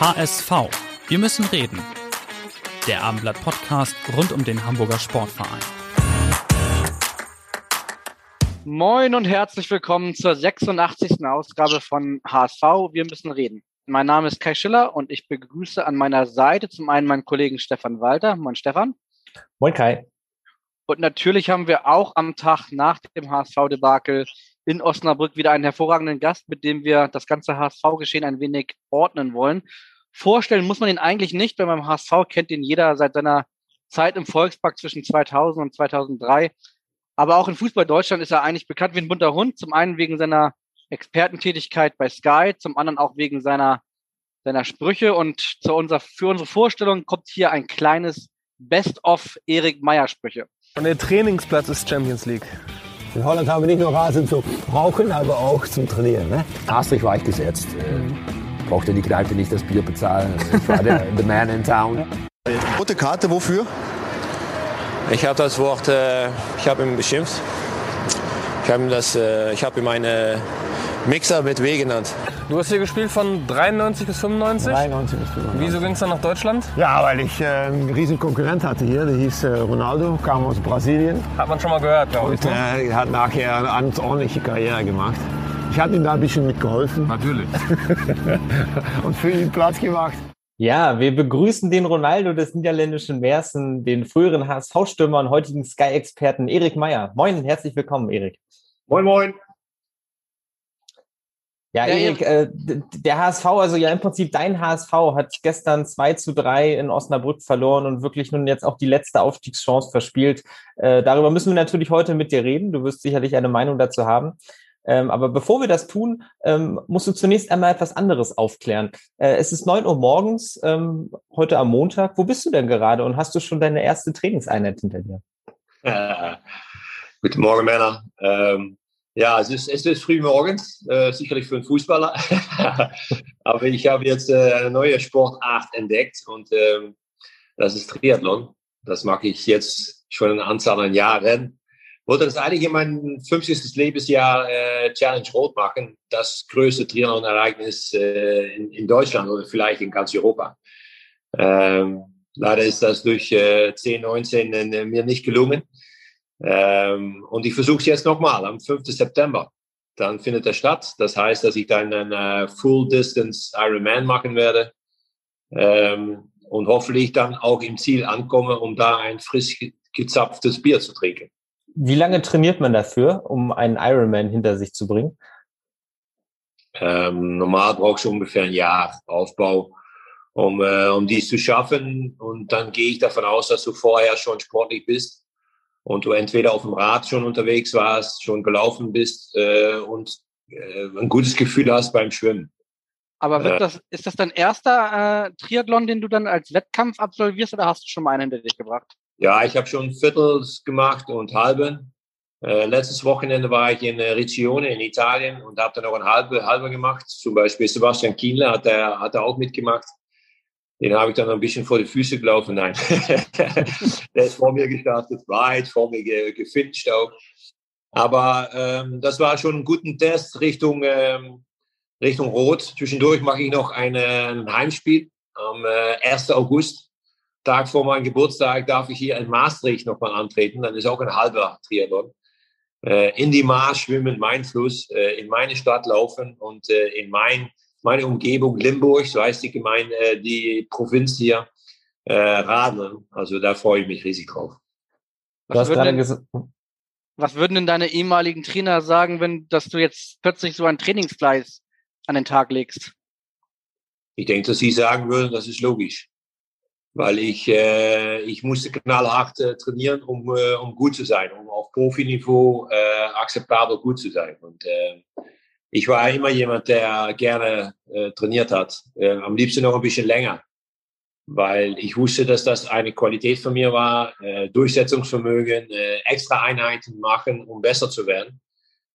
HSV. Wir müssen reden. Der Abendblatt Podcast rund um den Hamburger Sportverein. Moin und herzlich willkommen zur 86. Ausgabe von HSV. Wir müssen reden. Mein Name ist Kai Schiller und ich begrüße an meiner Seite zum einen meinen Kollegen Stefan Walter. Moin Stefan. Moin Kai. Und natürlich haben wir auch am Tag nach dem HSV-Debakel in Osnabrück wieder einen hervorragenden Gast, mit dem wir das ganze HSV-Geschehen ein wenig ordnen wollen. Vorstellen muss man ihn eigentlich nicht, weil beim HSV kennt ihn jeder seit seiner Zeit im Volkspark zwischen 2000 und 2003. Aber auch in Fußball Deutschland ist er eigentlich bekannt wie ein bunter Hund. Zum einen wegen seiner Expertentätigkeit bei Sky, zum anderen auch wegen seiner, seiner Sprüche. Und zu unserer, für unsere Vorstellung kommt hier ein kleines Best-of Erik Meyer Sprüche. Und der Trainingsplatz ist Champions League. In Holland haben wir nicht nur Rasen zum Rauchen, aber auch zum Trainieren. Ne? Maastricht war ich gesetzt. Mhm. Brauchte die Kneipe nicht das Bier bezahlen. Ich war der the man in town. Rote Karte, wofür? Ich habe das Wort, äh, ich habe ihn beschimpft. Ich habe ihm, das, äh, ich habe ihm eine Mixer mit W genannt. Du hast hier gespielt von 93 bis 95? 93 bis 95. Wieso ging es dann nach Deutschland? Ja, weil ich äh, einen riesen Konkurrent hatte hier. Der hieß äh, Ronaldo, kam aus Brasilien. Hat man schon mal gehört, glaube ich. Und äh, hat nachher eine ganz ordentliche Karriere gemacht. Ich habe ihm da ein bisschen mitgeholfen. Natürlich. und für ihn Platz gemacht. Ja, wir begrüßen den Ronaldo des niederländischen Meersen, den früheren HSV-Stürmer und heutigen Sky-Experten Erik Meyer. Moin, herzlich willkommen, Erik. Moin, moin. Ja, ja Erik, äh, der HSV, also ja im Prinzip dein HSV, hat gestern 2 zu 3 in Osnabrück verloren und wirklich nun jetzt auch die letzte Aufstiegschance verspielt. Äh, darüber müssen wir natürlich heute mit dir reden. Du wirst sicherlich eine Meinung dazu haben. Ähm, aber bevor wir das tun, ähm, musst du zunächst einmal etwas anderes aufklären. Äh, es ist neun Uhr morgens, ähm, heute am Montag. Wo bist du denn gerade und hast du schon deine erste Trainingseinheit hinter dir? Äh, guten Morgen, Männer. Ähm, ja, es ist, es ist früh morgens, äh, sicherlich für einen Fußballer. aber ich habe jetzt äh, eine neue Sportart entdeckt und ähm, das ist Triathlon. Das mache ich jetzt schon eine Anzahl an Jahren wollte das eigentlich in mein 50. Lebensjahr äh, Challenge Rot machen. Das größte Triathlon-Ereignis äh, in, in, Deutschland oder vielleicht in ganz Europa. Ähm, leider ist das durch äh, 10, 19 äh, mir nicht gelungen. Ähm, und ich versuche es jetzt nochmal am 5. September. Dann findet er statt. Das heißt, dass ich dann einen äh, Full-Distance Ironman machen werde. Ähm, und hoffentlich dann auch im Ziel ankomme, um da ein frisch gezapftes Bier zu trinken. Wie lange trainiert man dafür, um einen Ironman hinter sich zu bringen? Ähm, normal brauchst du ungefähr ein Jahr Aufbau, um, äh, um dies zu schaffen. Und dann gehe ich davon aus, dass du vorher schon sportlich bist und du entweder auf dem Rad schon unterwegs warst, schon gelaufen bist äh, und äh, ein gutes Gefühl hast beim Schwimmen. Aber wird das, ist das dein erster äh, Triathlon, den du dann als Wettkampf absolvierst oder hast du schon mal einen hinter dich gebracht? Ja, ich habe schon Viertels gemacht und halben. Äh, letztes Wochenende war ich in äh, Riccione in Italien und habe dann noch ein halbe, halbe gemacht. Zum Beispiel Sebastian Kienle hat er, hat er auch mitgemacht. Den habe ich dann ein bisschen vor die Füße gelaufen. Nein, der ist vor mir gestartet, weit vor mir ge gefinisht auch. Aber ähm, das war schon ein guter Test Richtung, ähm, Richtung Rot. Zwischendurch mache ich noch eine, ein Heimspiel am äh, 1. August Tag vor meinem Geburtstag darf ich hier in Maastricht nochmal antreten. Dann ist auch ein halber Triathlon. Äh, in die Maas schwimmen, mein Fluss, äh, in meine Stadt laufen und äh, in mein, meine Umgebung Limburg, so heißt die Gemeinde, äh, die Provinz hier, äh, radeln. Also da freue ich mich riesig drauf. Was würden, denn, was würden denn deine ehemaligen Trainer sagen, wenn dass du jetzt plötzlich so ein Trainingsfleiß an den Tag legst? Ich denke, dass sie sagen würden, das ist logisch weil ich, äh, ich musste knallhart äh, trainieren, um, äh, um gut zu sein, um auf Profiniveau äh, akzeptabel gut zu sein. Und äh, ich war immer jemand, der gerne äh, trainiert hat. Äh, am liebsten noch ein bisschen länger. Weil ich wusste, dass das eine Qualität von mir war, äh, Durchsetzungsvermögen, äh, extra Einheiten machen, um besser zu werden.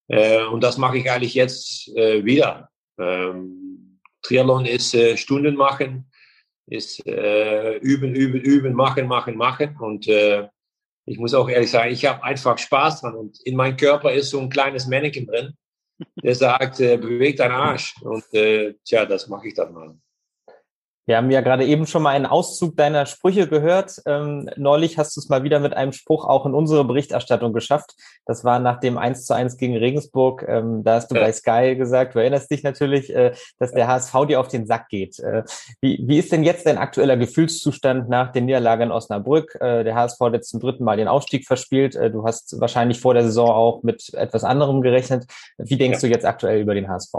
Äh, und das mache ich eigentlich jetzt äh, wieder. Ähm, Triathlon ist äh, Stunden machen, ist äh, üben, üben, üben, machen, machen, machen. Und äh, ich muss auch ehrlich sagen, ich habe einfach Spaß dran. Und in meinem Körper ist so ein kleines Mannequin drin, der sagt, äh, bewegt deinen Arsch. Und äh, tja, das mache ich dann mal. Wir haben ja gerade eben schon mal einen Auszug deiner Sprüche gehört. Ähm, neulich hast du es mal wieder mit einem Spruch auch in unsere Berichterstattung geschafft. Das war nach dem 1 zu 1 gegen Regensburg. Ähm, da hast du ja. bei Sky gesagt, du erinnerst dich natürlich, äh, dass der HSV dir auf den Sack geht. Äh, wie, wie ist denn jetzt dein aktueller Gefühlszustand nach der Niederlage in Osnabrück? Äh, der HSV hat jetzt zum dritten Mal den Aufstieg verspielt. Äh, du hast wahrscheinlich vor der Saison auch mit etwas anderem gerechnet. Wie denkst ja. du jetzt aktuell über den HSV?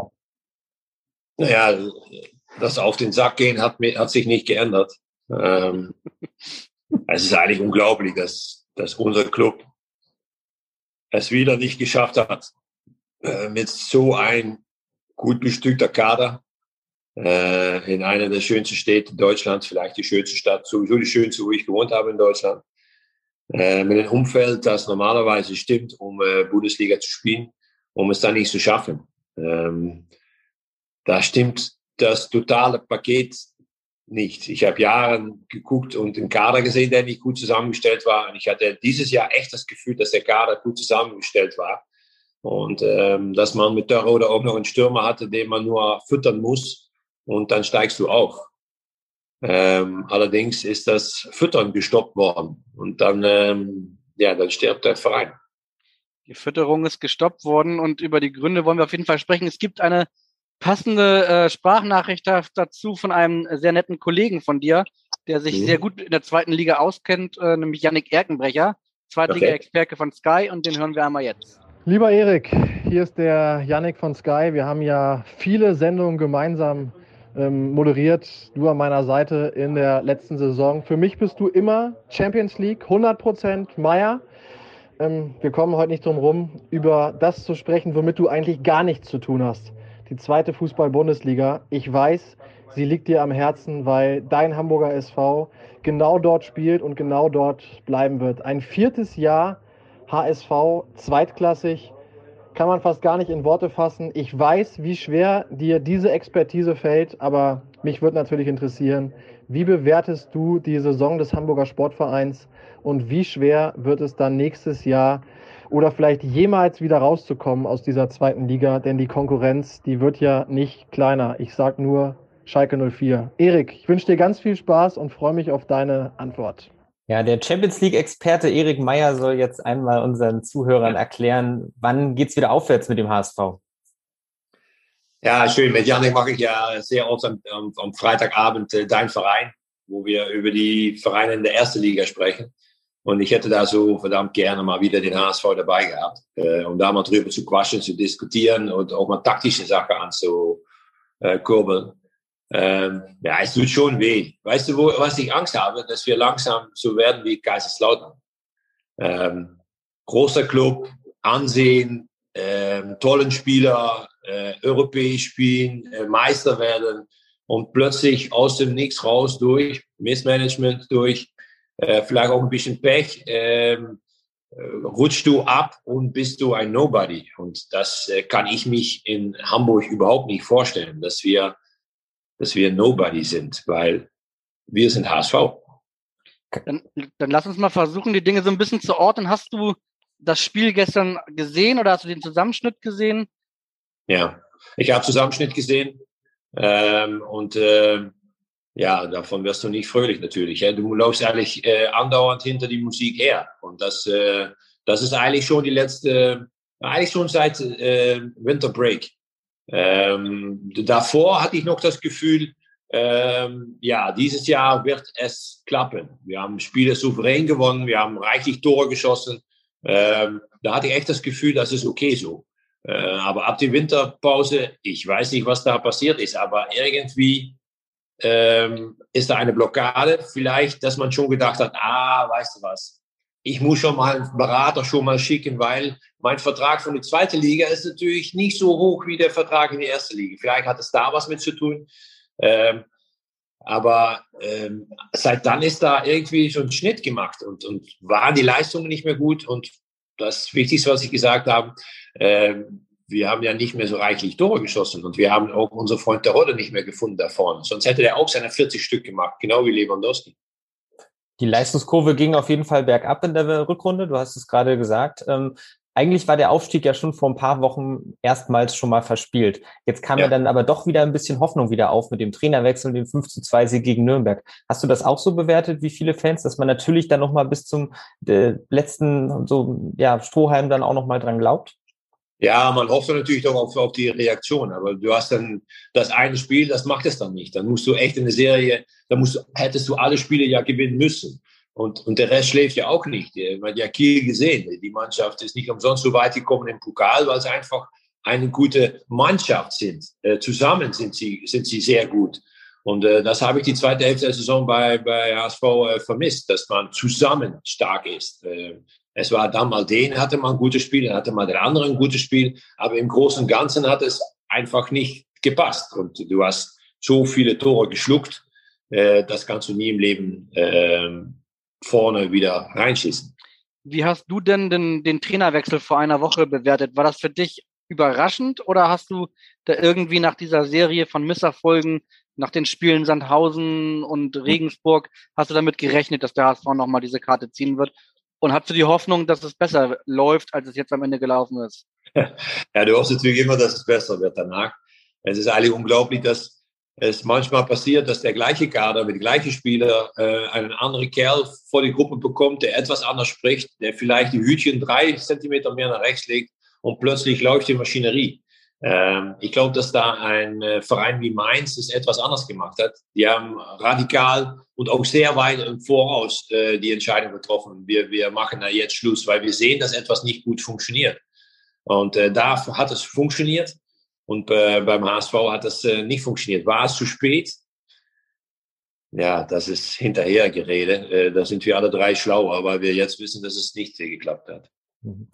Naja, das auf den Sack gehen hat, hat sich nicht geändert. Ähm, es ist eigentlich unglaublich, dass, dass unser Club es wieder nicht geschafft hat, äh, mit so ein gut bestückter Kader äh, in einer der schönsten Städte Deutschlands, vielleicht die schönste Stadt, sowieso die schönste, wo ich gewohnt habe in Deutschland, äh, mit einem Umfeld, das normalerweise stimmt, um äh, Bundesliga zu spielen, um es dann nicht zu schaffen. Ähm, da stimmt das totale Paket nicht. Ich habe Jahre geguckt und den Kader gesehen, der nicht gut zusammengestellt war. Und ich hatte dieses Jahr echt das Gefühl, dass der Kader gut zusammengestellt war. Und ähm, dass man mit der oder auch noch einen Stürmer hatte, den man nur füttern muss und dann steigst du auf. Ähm, allerdings ist das Füttern gestoppt worden und dann, ähm, ja, dann stirbt der Verein. Die Fütterung ist gestoppt worden und über die Gründe wollen wir auf jeden Fall sprechen. Es gibt eine passende äh, Sprachnachricht dazu von einem sehr netten Kollegen von dir, der sich mhm. sehr gut in der zweiten Liga auskennt, äh, nämlich Yannick Erkenbrecher, Zweitliga-Experte von Sky und den hören wir einmal jetzt. Lieber Erik, hier ist der Yannick von Sky. Wir haben ja viele Sendungen gemeinsam ähm, moderiert, du an meiner Seite in der letzten Saison. Für mich bist du immer Champions League, 100% Meier. Ähm, wir kommen heute nicht drum rum, über das zu sprechen, womit du eigentlich gar nichts zu tun hast die zweite Fußball-Bundesliga. Ich weiß, sie liegt dir am Herzen, weil dein Hamburger SV genau dort spielt und genau dort bleiben wird. Ein viertes Jahr HSV, zweitklassig, kann man fast gar nicht in Worte fassen. Ich weiß, wie schwer dir diese Expertise fällt, aber mich würde natürlich interessieren, wie bewertest du die Saison des Hamburger Sportvereins und wie schwer wird es dann nächstes Jahr oder vielleicht jemals wieder rauszukommen aus dieser zweiten Liga, denn die Konkurrenz, die wird ja nicht kleiner. Ich sage nur Schalke 04. Erik, ich wünsche dir ganz viel Spaß und freue mich auf deine Antwort. Ja, der Champions League-Experte Erik Meyer soll jetzt einmal unseren Zuhörern erklären, wann geht es wieder aufwärts mit dem HSV? Ja, schön. Mit Janik mache ich ja sehr oft am, am Freitagabend äh, dein Verein, wo wir über die Vereine in der ersten Liga sprechen. Und ich hätte da so verdammt gerne mal wieder den HSV dabei gehabt, äh, um da mal drüber zu quatschen, zu diskutieren und auch mal taktische Sachen anzukurbeln. Ähm, ja, es tut schon weh. Weißt du, wo, was ich Angst habe? Dass wir langsam so werden wie Kaiserslautern. Ähm, großer Club, Ansehen, ähm, tollen Spieler, äh, europäisch spielen, äh, Meister werden und plötzlich aus dem Nichts raus durch Missmanagement, durch äh, vielleicht auch ein bisschen Pech, ähm, äh, rutschst du ab und bist du ein Nobody. Und das äh, kann ich mich in Hamburg überhaupt nicht vorstellen, dass wir, dass wir Nobody sind, weil wir sind HSV. Dann, dann lass uns mal versuchen, die Dinge so ein bisschen zu ordnen. Hast du das Spiel gestern gesehen oder hast du den Zusammenschnitt gesehen? Ja, ich habe Zusammenschnitt gesehen ähm, und äh, ja, davon wirst du nicht fröhlich natürlich. Ja. Du läufst eigentlich äh, andauernd hinter die Musik her. Und das, äh, das ist eigentlich schon die letzte, eigentlich schon seit äh, Winter Break. Ähm, davor hatte ich noch das Gefühl, ähm, ja, dieses Jahr wird es klappen. Wir haben Spiele souverän gewonnen, wir haben reichlich Tore geschossen. Ähm, da hatte ich echt das Gefühl, das ist okay so. Äh, aber ab der Winterpause, ich weiß nicht, was da passiert ist, aber irgendwie ähm, ist da eine Blockade vielleicht, dass man schon gedacht hat, ah, weißt du was, ich muss schon mal einen Berater schon mal schicken, weil mein Vertrag von der zweiten Liga ist natürlich nicht so hoch wie der Vertrag in der ersten Liga. Vielleicht hat es da was mit zu tun. Ähm, aber ähm, seit dann ist da irgendwie so ein Schnitt gemacht und, und waren die Leistungen nicht mehr gut. Und das Wichtigste, was ich gesagt habe, äh, wir haben ja nicht mehr so reichlich Tore geschossen und wir haben auch unseren Freund der Rodde nicht mehr gefunden da vorne. Sonst hätte er auch seine 40 Stück gemacht, genau wie Lewandowski. Die Leistungskurve ging auf jeden Fall bergab in der Rückrunde. Du hast es gerade gesagt. Ähm, eigentlich war der Aufstieg ja schon vor ein paar Wochen erstmals schon mal verspielt. Jetzt kam ja. ja dann aber doch wieder ein bisschen Hoffnung wieder auf mit dem Trainerwechsel und dem 5 zu 2 Sieg gegen Nürnberg. Hast du das auch so bewertet, wie viele Fans, dass man natürlich dann nochmal bis zum äh, letzten so, ja, Strohhalm dann auch nochmal dran glaubt? Ja, man hofft natürlich doch auf, auf die Reaktion, aber du hast dann das eine Spiel, das macht es dann nicht. Dann musst du echt in der Serie, da musst, hättest du alle Spiele ja gewinnen müssen. Und, und der Rest schläft ja auch nicht. Man hat ja Kiel gesehen. Die Mannschaft ist nicht umsonst so weit gekommen im Pokal, weil sie einfach eine gute Mannschaft sind. Äh, zusammen sind sie, sind sie sehr gut. Und äh, das habe ich die zweite Hälfte der Saison bei, bei HSV äh, vermisst, dass man zusammen stark ist. Es war dann mal den, hatte mal ein gutes Spiel, dann hatte mal der andere ein gutes Spiel, aber im Großen und Ganzen hat es einfach nicht gepasst. Und du hast so viele Tore geschluckt, äh, das kannst du nie im Leben äh, vorne wieder reinschießen. Wie hast du denn den, den Trainerwechsel vor einer Woche bewertet? War das für dich überraschend oder hast du da irgendwie nach dieser Serie von Misserfolgen, nach den Spielen Sandhausen und Regensburg, hast du damit gerechnet, dass der HSV nochmal diese Karte ziehen wird? Und hast du die Hoffnung, dass es besser läuft, als es jetzt am Ende gelaufen ist? Ja, du hoffst natürlich immer, dass es besser wird danach. Es ist eigentlich unglaublich, dass es manchmal passiert, dass der gleiche Kader mit gleichen Spieler äh, einen anderen Kerl vor die Gruppe bekommt, der etwas anders spricht, der vielleicht die Hütchen drei Zentimeter mehr nach rechts legt und plötzlich läuft die Maschinerie. Ähm, ich glaube, dass da ein äh, Verein wie Mainz es etwas anders gemacht hat. Die haben radikal und auch sehr weit im Voraus äh, die Entscheidung getroffen. Wir, wir machen da jetzt Schluss, weil wir sehen, dass etwas nicht gut funktioniert. Und äh, da hat es funktioniert und beim HSV hat äh, nicht funktioniert. War es zu spät? Ja, das ist Hinterhergerede. Äh, da sind wir alle drei schlauer, weil wir jetzt wissen, dass es nicht geklappt hat. Mhm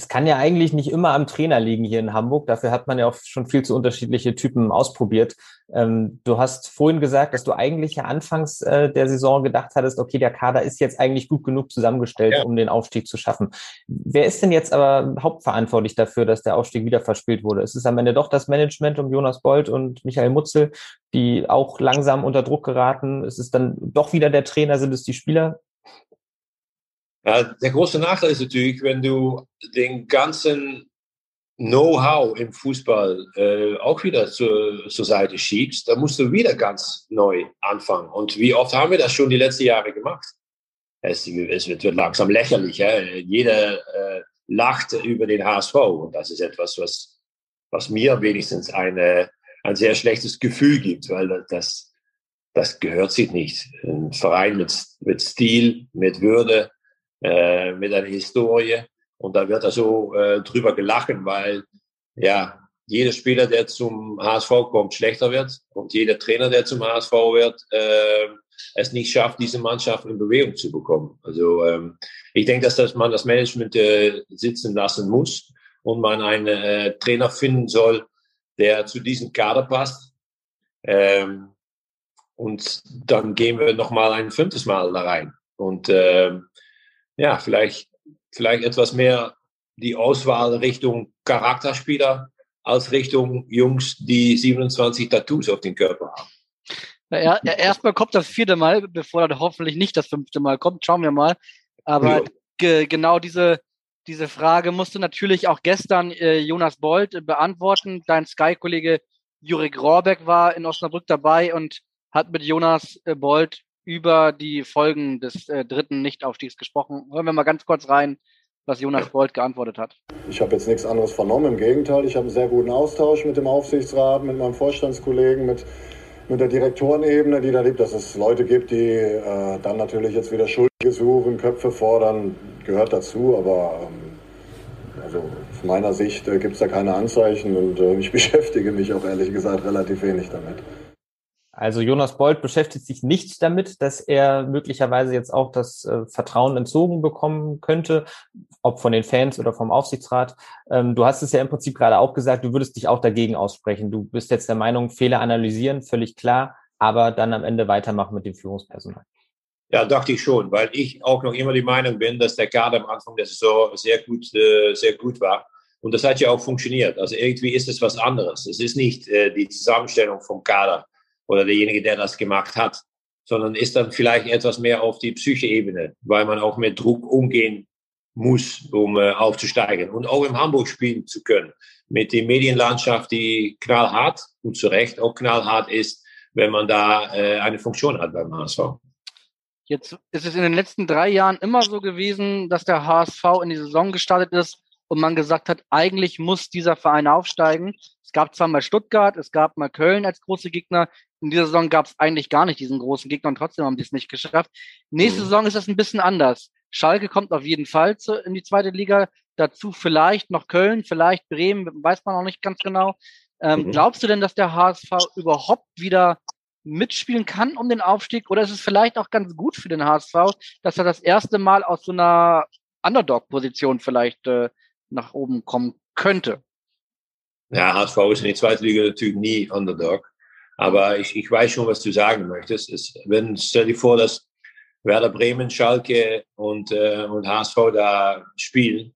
es kann ja eigentlich nicht immer am Trainer liegen hier in Hamburg. Dafür hat man ja auch schon viel zu unterschiedliche Typen ausprobiert. Ähm, du hast vorhin gesagt, dass du eigentlich ja anfangs äh, der Saison gedacht hattest, okay, der Kader ist jetzt eigentlich gut genug zusammengestellt, ja. um den Aufstieg zu schaffen. Wer ist denn jetzt aber hauptverantwortlich dafür, dass der Aufstieg wieder verspielt wurde? Ist es am Ende doch das Management um Jonas Bold und Michael Mutzel, die auch langsam unter Druck geraten? Ist es dann doch wieder der Trainer? Sind es die Spieler? Ja, der große Nachteil ist natürlich, wenn du den ganzen Know-how im Fußball äh, auch wieder zur, zur Seite schiebst, dann musst du wieder ganz neu anfangen. Und wie oft haben wir das schon die letzten Jahre gemacht? Es, es wird, langsam lächerlich. Ja? Jeder äh, lacht über den HSV. Und das ist etwas, was, was mir wenigstens eine, ein sehr schlechtes Gefühl gibt, weil das, das gehört sich nicht. Ein Verein mit, mit Stil, mit Würde, äh, mit einer Historie. Und da wird also äh, drüber gelachen, weil ja jeder Spieler, der zum HSV kommt, schlechter wird und jeder Trainer, der zum HSV wird, äh, es nicht schafft, diese Mannschaft in Bewegung zu bekommen. Also ähm, ich denke, dass das man das Management äh, sitzen lassen muss und man einen äh, Trainer finden soll, der zu diesem Kader passt. Ähm, und dann gehen wir noch mal ein fünftes Mal da rein. Und ähm, ja, vielleicht, vielleicht etwas mehr die Auswahl Richtung Charakterspieler als Richtung Jungs, die 27 Tattoos auf dem Körper haben. Ja, erstmal kommt das vierte Mal, bevor dann hoffentlich nicht das fünfte Mal kommt. Schauen wir mal. Aber ge genau diese, diese Frage musste natürlich auch gestern äh, Jonas Bold beantworten. Dein Sky-Kollege Jurek Rohrbeck war in Osnabrück dabei und hat mit Jonas äh, Bold über die Folgen des äh, dritten Nichtaufstiegs gesprochen. Hören wir mal ganz kurz rein, was Jonas Bold geantwortet hat. Ich habe jetzt nichts anderes vernommen. Im Gegenteil, ich habe einen sehr guten Austausch mit dem Aufsichtsrat, mit meinem Vorstandskollegen, mit, mit der Direktorenebene, die da liebt, dass es Leute gibt, die äh, dann natürlich jetzt wieder Schuldige suchen, Köpfe fordern, gehört dazu, aber ähm, also aus meiner Sicht äh, gibt es da keine Anzeichen und äh, ich beschäftige mich auch ehrlich gesagt relativ wenig damit. Also Jonas Bold beschäftigt sich nicht damit, dass er möglicherweise jetzt auch das äh, Vertrauen entzogen bekommen könnte, ob von den Fans oder vom Aufsichtsrat. Ähm, du hast es ja im Prinzip gerade auch gesagt, du würdest dich auch dagegen aussprechen. Du bist jetzt der Meinung, Fehler analysieren, völlig klar, aber dann am Ende weitermachen mit dem Führungspersonal. Ja, dachte ich schon, weil ich auch noch immer die Meinung bin, dass der Kader am Anfang der Saison sehr gut, äh, sehr gut war. Und das hat ja auch funktioniert. Also irgendwie ist es was anderes. Es ist nicht äh, die Zusammenstellung vom Kader oder derjenige, der das gemacht hat, sondern ist dann vielleicht etwas mehr auf die Psyche-Ebene, weil man auch mit Druck umgehen muss, um äh, aufzusteigen und auch im Hamburg spielen zu können. Mit der Medienlandschaft, die knallhart und zu Recht auch knallhart ist, wenn man da äh, eine Funktion hat beim HSV. Jetzt ist es in den letzten drei Jahren immer so gewesen, dass der HSV in die Saison gestartet ist und man gesagt hat, eigentlich muss dieser Verein aufsteigen. Es gab zwar mal Stuttgart, es gab mal Köln als große Gegner. In dieser Saison gab es eigentlich gar nicht diesen großen Gegner und trotzdem haben die es nicht geschafft. Nächste mhm. Saison ist das ein bisschen anders. Schalke kommt auf jeden Fall zu, in die zweite Liga. Dazu vielleicht noch Köln, vielleicht Bremen, weiß man noch nicht ganz genau. Ähm, mhm. Glaubst du denn, dass der HSV überhaupt wieder mitspielen kann um den Aufstieg? Oder ist es vielleicht auch ganz gut für den HSV, dass er das erste Mal aus so einer Underdog-Position vielleicht äh, nach oben kommen könnte? Ja, HSV ist in der zweiten Liga natürlich nie Underdog. Aber ich, ich weiß schon, was du sagen möchtest. Es, wenn, stell dir vor, dass Werder Bremen, Schalke und, äh, und HSV da spielen,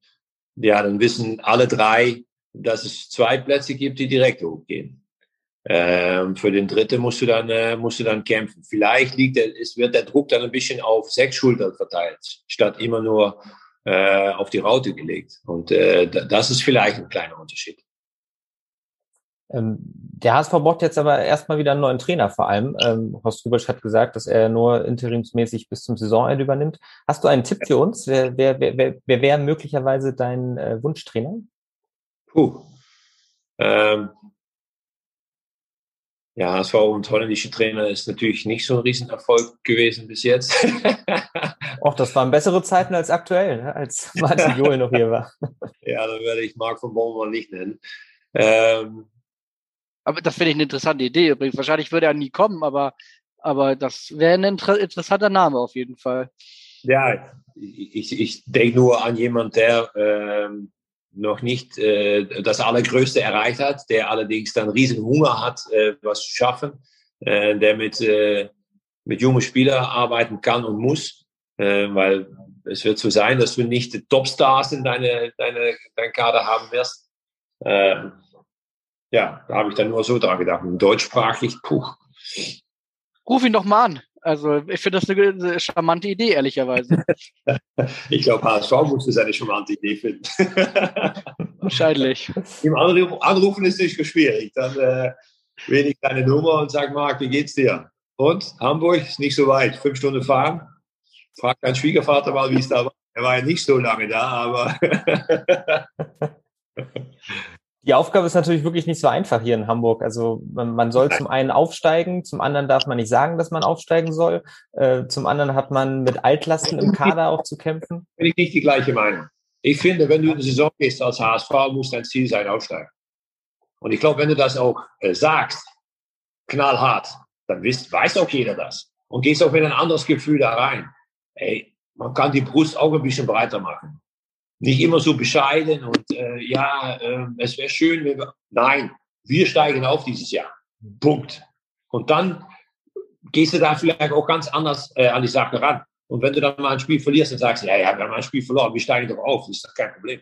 ja, dann wissen alle drei, dass es zwei Plätze gibt, die direkt hochgehen. Ähm, für den dritten musst du dann, äh, musst du dann kämpfen. Vielleicht liegt der, es wird der Druck dann ein bisschen auf sechs Schultern verteilt, statt immer nur äh, auf die Raute gelegt. Und äh, das ist vielleicht ein kleiner Unterschied. Ähm, der HSV braucht jetzt aber erstmal wieder einen neuen Trainer vor allem. Ähm, Horst Rubisch hat gesagt, dass er nur interimsmäßig bis zum Saisonende übernimmt. Hast du einen Tipp für uns? Wer, wer, wer, wer, wäre möglicherweise dein äh, Wunschtrainer? Puh. Ähm, ja, HSV und holländische Trainer ist natürlich nicht so ein Riesenerfolg gewesen bis jetzt. Och, das waren bessere Zeiten als aktuell, ne? als Martin Joel noch hier war. ja, dann werde ich Marc von Bommel nicht nennen. Ähm, aber das finde ich eine interessante Idee übrigens. Wahrscheinlich würde er nie kommen, aber, aber das wäre ein inter interessanter Name auf jeden Fall. Ja, ich, ich denke nur an jemanden, der ähm, noch nicht äh, das Allergrößte erreicht hat, der allerdings dann riesen Hunger hat, äh, was zu schaffen, äh, der mit, äh, mit jungen Spielern arbeiten kann und muss, äh, weil es wird so sein, dass du nicht Topstars in deine, deine, dein Kader haben wirst. Äh, ja, da habe ich dann nur so dran gedacht. Deutschsprachig, puh. Ruf ihn doch mal an. Also ich finde das eine, eine, charmante Idee, ehrlicherweise. ich glaube, HSV muss das eine charmante Idee finden. Wahrscheinlich. Im Anrufen ist nicht schwierig. Dann äh, wähle ich deine Nummer und sage, Marc, wie geht's dir? Und Hamburg ist nicht so weit, fünf Stunden fahren. Frag deinen Schwiegervater mal, wie es da war. Er war ja nicht so lange da, aber Die Aufgabe ist natürlich wirklich nicht so einfach hier in Hamburg. Also man, man soll zum einen aufsteigen, zum anderen darf man nicht sagen, dass man aufsteigen soll. Äh, zum anderen hat man mit Altlasten im Kader auch zu kämpfen. Bin ich nicht die gleiche Meinung. Ich finde, wenn du in die Saison gehst als HSV, muss dein Ziel sein, aufsteigen. Und ich glaube, wenn du das auch äh, sagst, knallhart, dann wisst, weiß auch jeder das. Und gehst auch mit ein anderes Gefühl da rein. Ey, man kann die Brust auch ein bisschen breiter machen nicht immer so bescheiden und äh, ja, äh, es wäre schön, wenn wir. Nein, wir steigen auf dieses Jahr. Punkt. Und dann gehst du da vielleicht auch ganz anders äh, an die Sache ran. Und wenn du dann mal ein Spiel verlierst, dann sagst du, ja, ja, wir haben ein Spiel verloren, wir steigen doch auf, das ist doch kein Problem.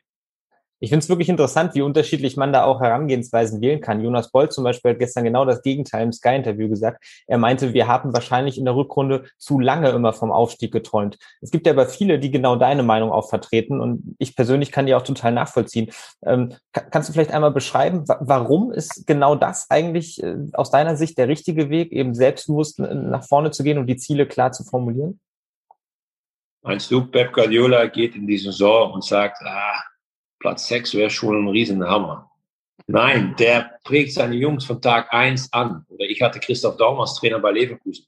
Ich finde es wirklich interessant, wie unterschiedlich man da auch Herangehensweisen wählen kann. Jonas Boll zum Beispiel hat gestern genau das Gegenteil im Sky-Interview gesagt. Er meinte, wir haben wahrscheinlich in der Rückrunde zu lange immer vom Aufstieg geträumt. Es gibt ja aber viele, die genau deine Meinung auch vertreten und ich persönlich kann die auch total nachvollziehen. Ähm, kannst du vielleicht einmal beschreiben, warum ist genau das eigentlich äh, aus deiner Sicht der richtige Weg, eben selbstbewusst nach vorne zu gehen und die Ziele klar zu formulieren? Meinst du, Pep Guardiola geht in die Saison und sagt, ah, Platz 6 wäre schon ein Riesenhammer. Nein, der prägt seine Jungs von Tag 1 an. Oder ich hatte Christoph Daum als Trainer bei Leverkusen.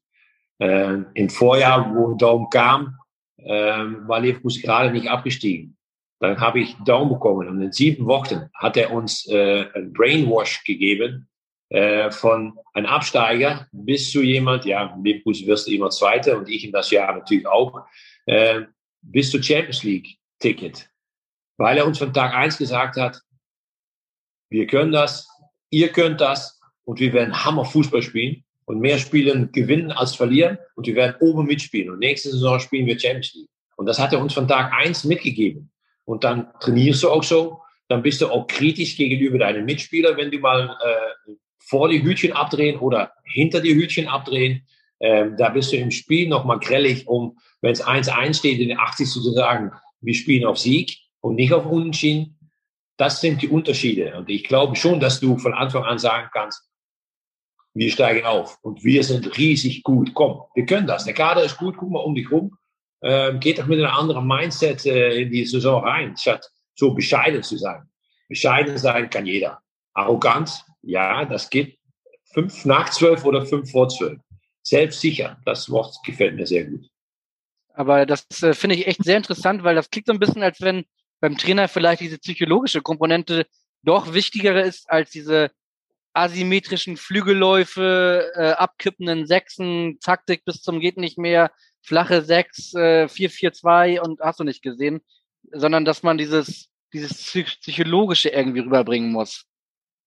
Äh, Im Vorjahr, wo Daum kam, äh, war Leverkusen gerade nicht abgestiegen. Dann habe ich Daum bekommen und in sieben Wochen hat er uns äh, ein Brainwash gegeben, äh, von einem Absteiger bis zu jemand, ja, Bus wirst du immer Zweiter und ich in das Jahr natürlich auch, äh, bis zu Champions League Ticket. Weil er uns von Tag eins gesagt hat, wir können das, ihr könnt das und wir werden Hammer Fußball spielen und mehr spielen gewinnen als verlieren und wir werden oben mitspielen und nächste Saison spielen wir Champions League. Und das hat er uns von Tag eins mitgegeben. Und dann trainierst du auch so, dann bist du auch kritisch gegenüber deinen Mitspielern, wenn du mal äh, vor die Hütchen abdrehen oder hinter die Hütchen abdrehen. Ähm, da bist du im Spiel nochmal grellig, um, wenn es 1-1 steht, in den 80 zu sagen, wir spielen auf Sieg und nicht auf Unentschieden. Das sind die Unterschiede. Und ich glaube schon, dass du von Anfang an sagen kannst, wir steigen auf und wir sind riesig gut. Komm, wir können das. Der Kader ist gut, guck mal um dich rum. Ähm, geht doch mit einem anderen Mindset äh, in die Saison rein, statt so bescheiden zu sein. Bescheiden sein kann jeder. Arrogant, ja, das geht fünf nach zwölf oder fünf vor zwölf. Selbstsicher, das Wort gefällt mir sehr gut. Aber das äh, finde ich echt sehr interessant, weil das klingt so ein bisschen, als wenn beim Trainer vielleicht diese psychologische Komponente doch wichtiger ist als diese asymmetrischen Flügelläufe, äh, abkippenden Sechsen, Taktik bis zum geht nicht mehr, flache Sechs, äh, 4-4-2 und hast du nicht gesehen, sondern dass man dieses, dieses psychologische irgendwie rüberbringen muss.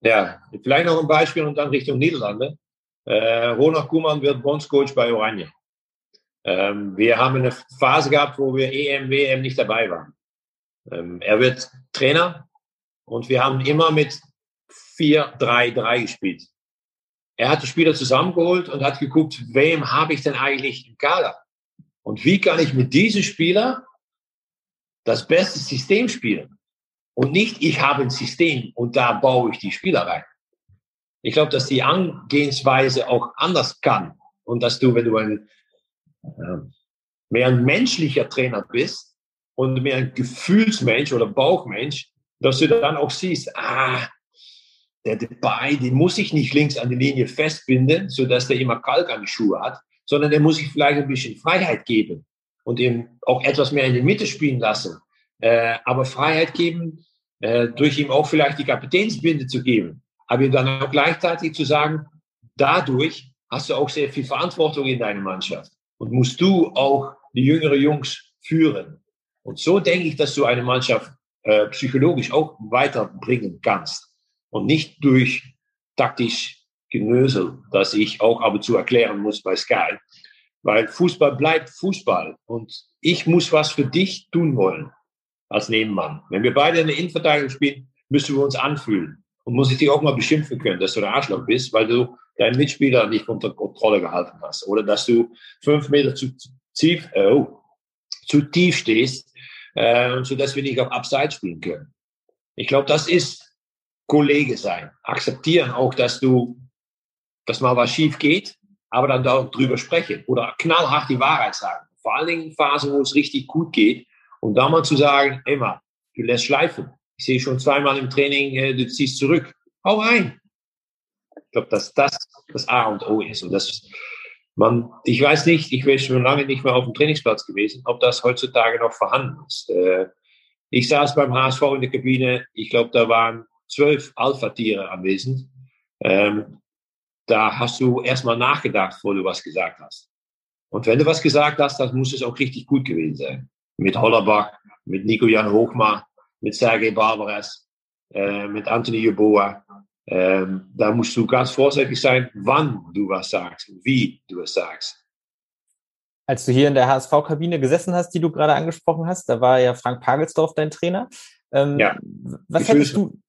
Ja, vielleicht noch ein Beispiel und dann Richtung Niederlande. Äh, Ronald Koeman wird Bondscoach bei Oranje. Ähm, wir haben eine Phase gehabt, wo wir EM, WM nicht dabei waren. Ähm, er wird Trainer und wir haben immer mit 4-3-3 gespielt. Er hat die Spieler zusammengeholt und hat geguckt, wem habe ich denn eigentlich im Kader? Und wie kann ich mit diesen Spieler das beste System spielen? Und nicht, ich habe ein System und da baue ich die Spieler rein. Ich glaube, dass die Angehensweise auch anders kann. Und dass du, wenn du ein, äh, mehr ein menschlicher Trainer bist und mehr ein Gefühlsmensch oder Bauchmensch, dass du dann auch siehst, ah, der dabei, den muss ich nicht links an die Linie festbinden, sodass der immer Kalk an die Schuhe hat, sondern der muss ich vielleicht ein bisschen Freiheit geben und ihm auch etwas mehr in die Mitte spielen lassen. Äh, aber Freiheit geben, äh, durch ihm auch vielleicht die Kapitänsbinde zu geben, aber ihm dann auch gleichzeitig zu sagen, dadurch hast du auch sehr viel Verantwortung in deiner Mannschaft und musst du auch die jüngeren Jungs führen. Und so denke ich, dass du eine Mannschaft äh, psychologisch auch weiterbringen kannst und nicht durch taktisch Genösel, das ich auch ab und zu erklären muss bei Sky. Weil Fußball bleibt Fußball und ich muss was für dich tun wollen als Nebenmann. Wenn wir beide in der Innenverteidigung spielen, müssen wir uns anfühlen und muss ich dich auch mal beschimpfen können, dass du der Arschloch bist, weil du deinen Mitspieler nicht unter Kontrolle gehalten hast oder dass du fünf Meter zu tief, äh, oh, zu tief stehst, äh, sodass wir nicht auf Upside spielen können. Ich glaube, das ist Kollege sein. Akzeptieren auch, dass du, dass mal was schief geht, aber dann darüber sprechen oder knallhart die Wahrheit sagen. Vor allen Dingen in Phasen, wo es richtig gut geht und da mal zu sagen, immer, du lässt schleifen. Ich sehe schon zweimal im Training, äh, du ziehst zurück. Hau rein. Ich glaube, dass das das A und O ist und das man, ich weiß nicht, ich bin schon lange nicht mehr auf dem Trainingsplatz gewesen, ob das heutzutage noch vorhanden ist. Äh, ich saß beim HSV in der Kabine, ich glaube, da waren zwölf Alpha-Tiere anwesend. Ähm, da hast du erstmal nachgedacht, bevor du was gesagt hast. Und wenn du was gesagt hast, dann muss es auch richtig gut gewesen sein. Mit Hollerbach, mit Nico-Jan Hochmar, mit Sergei Barbares, äh, mit Anthony Jeboa. Ähm, da musst du ganz vorsichtig sein, wann du was sagst, wie du es sagst. Als du hier in der HSV-Kabine gesessen hast, die du gerade angesprochen hast, da war ja Frank Pagelsdorf dein Trainer. Ähm, ja. Was hättest du,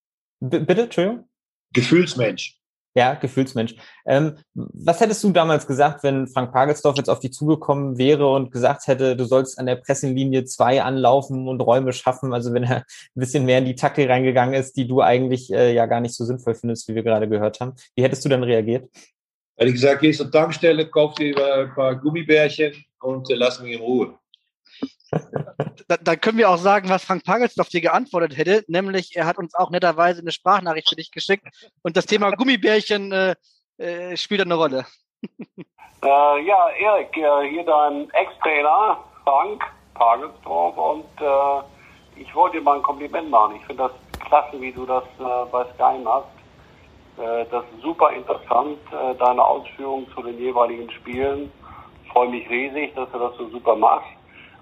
B bitte, Entschuldigung? Gefühlsmensch. Ja, Gefühlsmensch. Ähm, was hättest du damals gesagt, wenn Frank Pagelsdorf jetzt auf dich zugekommen wäre und gesagt hätte, du sollst an der Pressinglinie zwei anlaufen und Räume schaffen, also wenn er ein bisschen mehr in die Tackel reingegangen ist, die du eigentlich äh, ja gar nicht so sinnvoll findest, wie wir gerade gehört haben. Wie hättest du dann reagiert? Hätte ich gesagt, geh zur Tankstelle, kauf dir ein paar Gummibärchen und äh, lass mich in Ruhe da, da, können wir auch sagen, was Frank Pagelsdorf dir geantwortet hätte, nämlich er hat uns auch netterweise eine Sprachnachricht für dich geschickt und das Thema Gummibärchen äh, äh, spielt eine Rolle. Äh, ja, Erik, äh, hier dein Ex-Trainer Frank Pagelsdorf und äh, ich wollte dir mal ein Kompliment machen. Ich finde das klasse, wie du das äh, bei Sky machst. Das ist super interessant, deine Ausführungen zu den jeweiligen Spielen. Ich freue mich riesig, dass du das so super machst.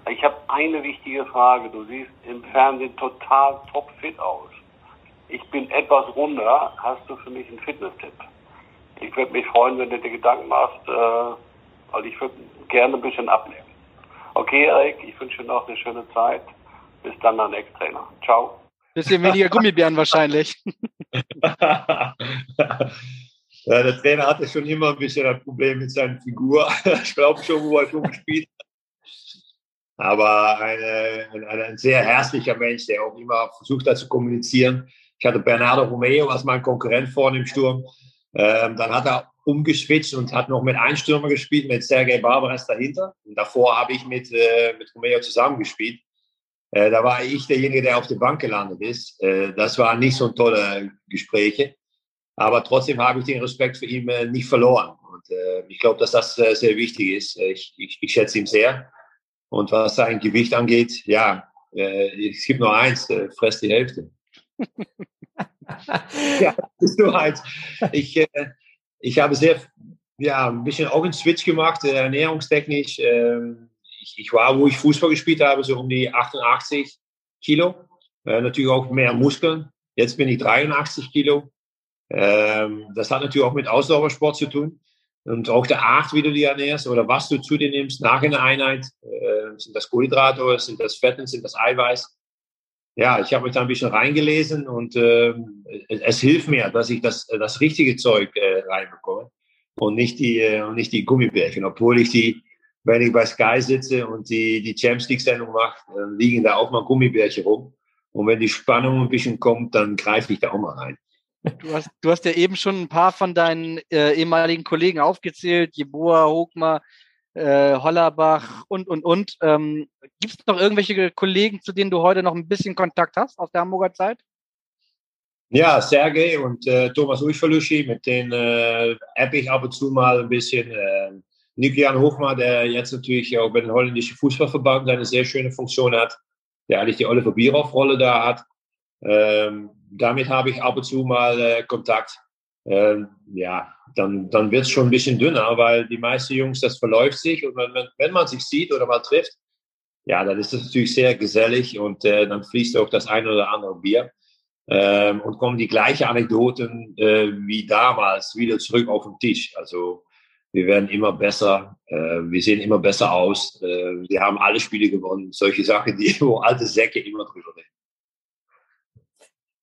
Ich habe eine wichtige Frage. Du siehst im Fernsehen total topfit aus. Ich bin etwas runder. Hast du für mich einen Fitness-Tipp? Ich würde mich freuen, wenn du dir Gedanken machst, äh, weil ich würde gerne ein bisschen abnehmen. Okay, Erik, ich wünsche dir noch eine schöne Zeit. Bis dann, dein Ex-Trainer. Ciao. Bisschen weniger Gummibären wahrscheinlich. ja, der Trainer hatte schon immer ein bisschen ein Problem mit seiner Figur. ich glaube schon, wo er schon gespielt hat. Aber eine, ein, ein sehr herzlicher Mensch, der auch immer versucht hat zu kommunizieren. Ich hatte Bernardo Romeo als mein Konkurrent vorne im Sturm. Ähm, dann hat er umgeswitcht und hat noch mit einem Stürmer gespielt, mit Sergei Barbares dahinter. Und davor habe ich mit, äh, mit Romeo zusammengespielt. Äh, da war ich derjenige, der auf der Bank gelandet ist. Äh, das waren nicht so tolle Gespräche. Aber trotzdem habe ich den Respekt für ihn äh, nicht verloren. Und äh, ich glaube, dass das äh, sehr wichtig ist. Ich, ich, ich schätze ihn sehr. Und was sein Gewicht angeht, ja, äh, es gibt nur eins, äh, fress die Hälfte. ja, das ist nur eins. Ich, äh, ich habe sehr, ja, ein bisschen auch einen Switch gemacht, äh, ernährungstechnisch. Ähm, ich, ich, war, wo ich Fußball gespielt habe, so um die 88 Kilo. Äh, natürlich auch mehr Muskeln. Jetzt bin ich 83 Kilo. Ähm, das hat natürlich auch mit Ausdauersport zu tun. Und auch der Art, wie du die ernährst oder was du zu dir nimmst nach einer Einheit. Äh, sind das Kohlenhydrate oder sind das Fetten, sind das Eiweiß? Ja, ich habe mich da ein bisschen reingelesen und äh, es, hilft mir, dass ich das, das richtige Zeug äh, reinbekomme und nicht die, äh, nicht die Gummibärchen. Obwohl ich die, wenn ich bei Sky sitze und die, die Champions League-Sendung mache, dann liegen da auch mal Gummibärchen rum. Und wenn die Spannung ein bisschen kommt, dann greife ich da auch mal rein. Du hast, du hast ja eben schon ein paar von deinen äh, ehemaligen Kollegen aufgezählt, Jeboa, Hogmar, äh, Hollerbach und, und, und. Ähm, Gibt es noch irgendwelche Kollegen, zu denen du heute noch ein bisschen Kontakt hast aus der Hamburger Zeit? Ja, Sergej und äh, Thomas Uifalushi, mit denen äh, app ich ab und zu mal ein bisschen. Äh, Nikian Hochmar, der jetzt natürlich auch bei den holländischen Fußballverband eine sehr schöne Funktion hat, der eigentlich die Oliver Bierhoff-Rolle da hat. Ähm, damit habe ich ab und zu mal äh, Kontakt. Ähm, ja, dann, dann wird es schon ein bisschen dünner, weil die meisten Jungs, das verläuft sich und wenn, wenn man sich sieht oder mal trifft, ja, dann ist das natürlich sehr gesellig und äh, dann fließt auch das eine oder andere Bier ähm, und kommen die gleichen Anekdoten äh, wie damals wieder zurück auf den Tisch. Also wir werden immer besser, äh, wir sehen immer besser aus, äh, wir haben alle Spiele gewonnen, solche Sachen, die wo alte Säcke immer drüber reden.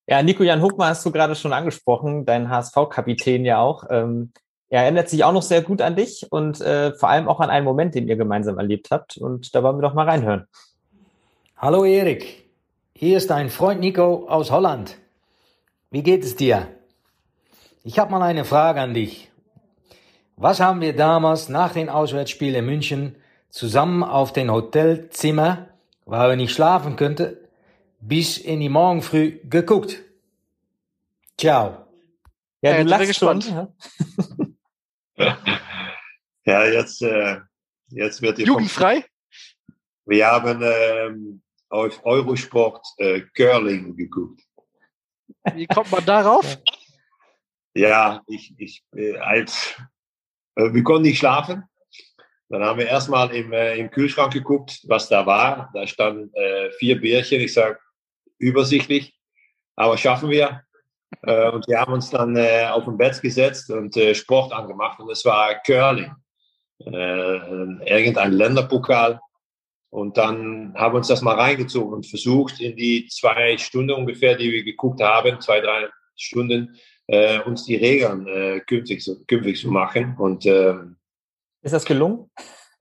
Ja, Nico Jan Huckmann hast du gerade schon angesprochen, dein HSV-Kapitän ja auch. Ähm, er erinnert sich auch noch sehr gut an dich und äh, vor allem auch an einen Moment, den ihr gemeinsam erlebt habt. Und da wollen wir doch mal reinhören. Hallo Erik, hier ist dein Freund Nico aus Holland. Wie geht es dir? Ich habe mal eine Frage an dich. Was haben wir damals nach dem Auswärtsspiel in München zusammen auf dem Hotelzimmer, weil wir nicht schlafen könnten, bis in die Morgen früh geguckt. Ciao. Ja, du lachst gespannt. Schon. ja, jetzt, äh, jetzt wird die Jugendfrei? Wir haben ähm, auf Eurosport äh, Curling geguckt. Wie kommt man darauf? Ja, ich, ich, äh, als, äh, wir konnten nicht schlafen. Dann haben wir erstmal im, äh, im Kühlschrank geguckt, was da war. Da standen äh, vier Bierchen. Ich sage, übersichtlich, aber schaffen wir. Äh, und wir haben uns dann äh, auf ein Bett gesetzt und äh, Sport angemacht und es war Curling. Äh, irgendein Länderpokal. Und dann haben wir uns das mal reingezogen und versucht, in die zwei Stunden ungefähr, die wir geguckt haben, zwei, drei Stunden, äh, uns die Regeln äh, künftig, künftig zu machen. Und ähm, ist das gelungen?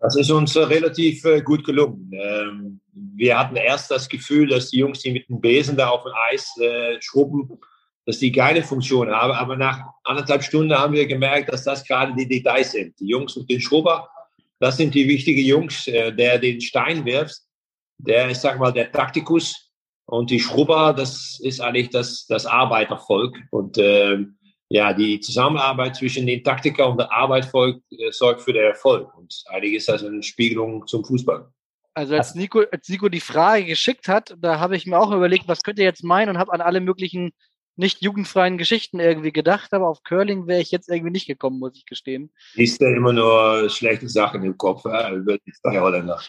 Das ist uns relativ äh, gut gelungen. Ähm, wir hatten erst das Gefühl, dass die Jungs, die mit dem Besen da auf dem Eis äh, schrubben, dass die keine Funktion haben. Aber nach anderthalb Stunden haben wir gemerkt, dass das gerade die Details sind. Die Jungs mit den Schrubber, das sind die wichtigen Jungs. Äh, der den Stein wirft, der ist, sag mal, der Taktikus. Und die Schrubber, das ist eigentlich das, das Arbeitervolk. Und ähm, ja, die Zusammenarbeit zwischen den Taktiker und der Arbeit folgt, äh, sorgt für den Erfolg. Und eigentlich ist das eine Spiegelung zum Fußball. Also als Nico, als Nico die Frage geschickt hat, da habe ich mir auch überlegt, was könnt ihr jetzt meinen und habe an alle möglichen nicht jugendfreien Geschichten irgendwie gedacht, aber auf Curling wäre ich jetzt irgendwie nicht gekommen, muss ich gestehen. Ist da immer nur schlechte Sachen im Kopf, ja, über die zwei Holländer.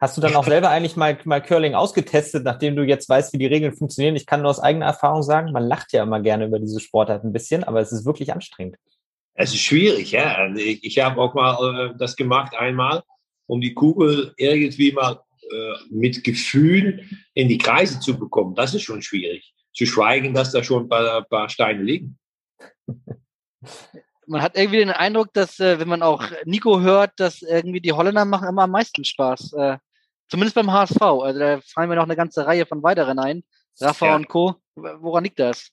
Hast du dann auch selber eigentlich mal, mal Curling ausgetestet, nachdem du jetzt weißt, wie die Regeln funktionieren? Ich kann nur aus eigener Erfahrung sagen, man lacht ja immer gerne über diese Sportart ein bisschen, aber es ist wirklich anstrengend. Es ist schwierig, ja. Ich, ich habe auch mal äh, das gemacht einmal, um die Kugel irgendwie mal äh, mit Gefühl in die Kreise zu bekommen. Das ist schon schwierig. Zu schweigen, dass da schon ein paar, paar Steine liegen. Man hat irgendwie den Eindruck, dass, äh, wenn man auch Nico hört, dass irgendwie die Holländer machen immer am meisten Spaß. Äh, zumindest beim HSV. Also da fallen mir noch eine ganze Reihe von weiteren ein. Rafa Ja. und Co. Woran liegt das?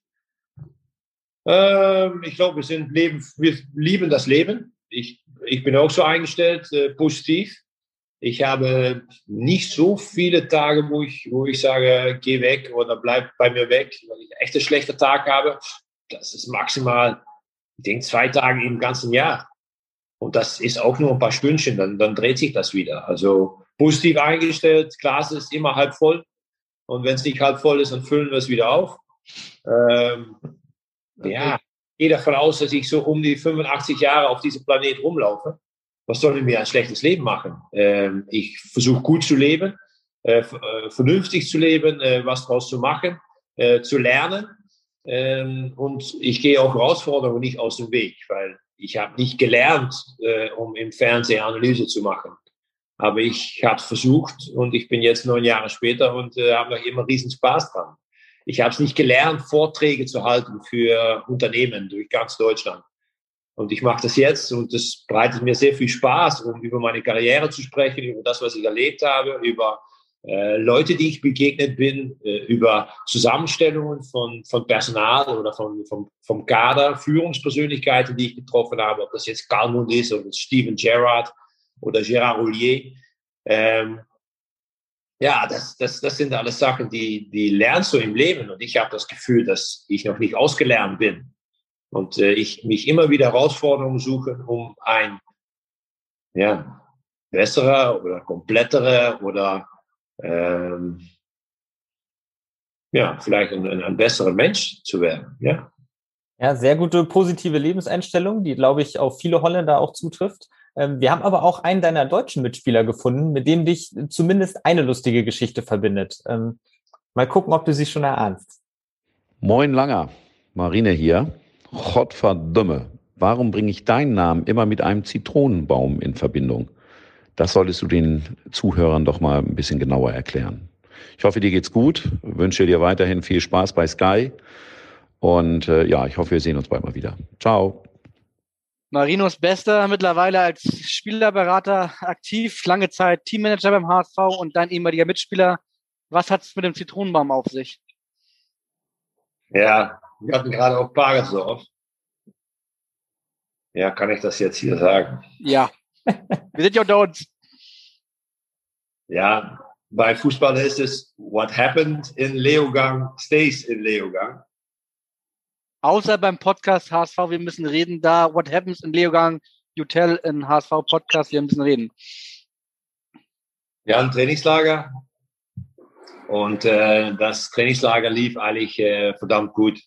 Ähm, ich glaube, wir sind Leben, wir lieben das Leben. Ich, ich bin auch so eingestellt, äh, positiv. Ich habe nicht so viele Tage, wo ich, wo ich sage, geh weg oder bleib bei mir weg, weil ich echt einen schlechten Tag habe. Das ist maximal, ich denke, zwei Tage im ganzen Jahr. Und das ist auch nur ein paar Stündchen, dann, dann dreht sich das wieder. Also positiv eingestellt, Glas ist immer halb voll. Und wenn es nicht halb voll ist, dann füllen wir es wieder auf. Ähm, ja, ich gehe davon aus, dass ich so um die 85 Jahre auf diesem Planet rumlaufe. Was sollen wir ein schlechtes Leben machen? Ähm, ich versuche gut zu leben, äh, äh, vernünftig zu leben, äh, was draus zu machen, äh, zu lernen. Ähm, und ich gehe auch Herausforderungen nicht aus dem Weg, weil ich habe nicht gelernt, äh, um im Fernsehen Analyse zu machen. Aber ich habe es versucht und ich bin jetzt neun Jahre später und äh, habe noch immer riesen Spaß dran. Ich habe es nicht gelernt, Vorträge zu halten für Unternehmen durch ganz Deutschland. Und ich mache das jetzt und das bereitet mir sehr viel Spaß, um über meine Karriere zu sprechen, über das, was ich erlebt habe, über äh, Leute, die ich begegnet bin, äh, über Zusammenstellungen von, von Personal oder von, vom, vom Kader, Führungspersönlichkeiten, die ich getroffen habe, ob das jetzt Calmund ist oder Steven Gerrard oder Gérard Roulier. Ähm, ja, das, das, das sind alles Sachen, die, die lernst du im Leben. Und ich habe das Gefühl, dass ich noch nicht ausgelernt bin. Und äh, ich mich immer wieder Herausforderungen suche, um ein ja, besserer oder kompletterer oder ähm, ja, vielleicht ein, ein, besserer Mensch zu werden. Ja. Ja, sehr gute positive Lebenseinstellung, die, glaube ich, auf viele Holländer auch zutrifft. Ähm, Wir haben aber auch einen deiner deutschen Mitspieler gefunden, mit dem dich zumindest eine lustige Geschichte verbindet. Ähm, Mal gucken, ob du sie schon erahnst. Moin Langer, Marine hier. Gottverdümme, warum bringe ich deinen Namen immer mit einem Zitronenbaum in Verbindung? Das solltest du den Zuhörern doch mal ein bisschen genauer erklären. Ich hoffe, dir geht's gut, wünsche dir weiterhin viel Spaß bei Sky und äh, ja, ich hoffe, wir sehen uns bald mal wieder. Ciao. Marinos Bester, mittlerweile als Spielerberater aktiv, lange Zeit Teammanager beim HSV und dein ehemaliger Mitspieler. Was hat's mit dem Zitronenbaum auf sich? Ja, wir hatten gerade auch Bagersdorf. Ja, kann ich das jetzt hier sagen? Ja. Wir sind ja unter uns. Ja, bei Fußball ist es, what happened in Leogang stays in Leogang. Außer beim Podcast HSV, wir müssen reden, da What Happens in Leogang, You Tell in HSV Podcast, wir müssen reden. Wir hatten ein Trainingslager und äh, das Trainingslager lief eigentlich äh, verdammt gut.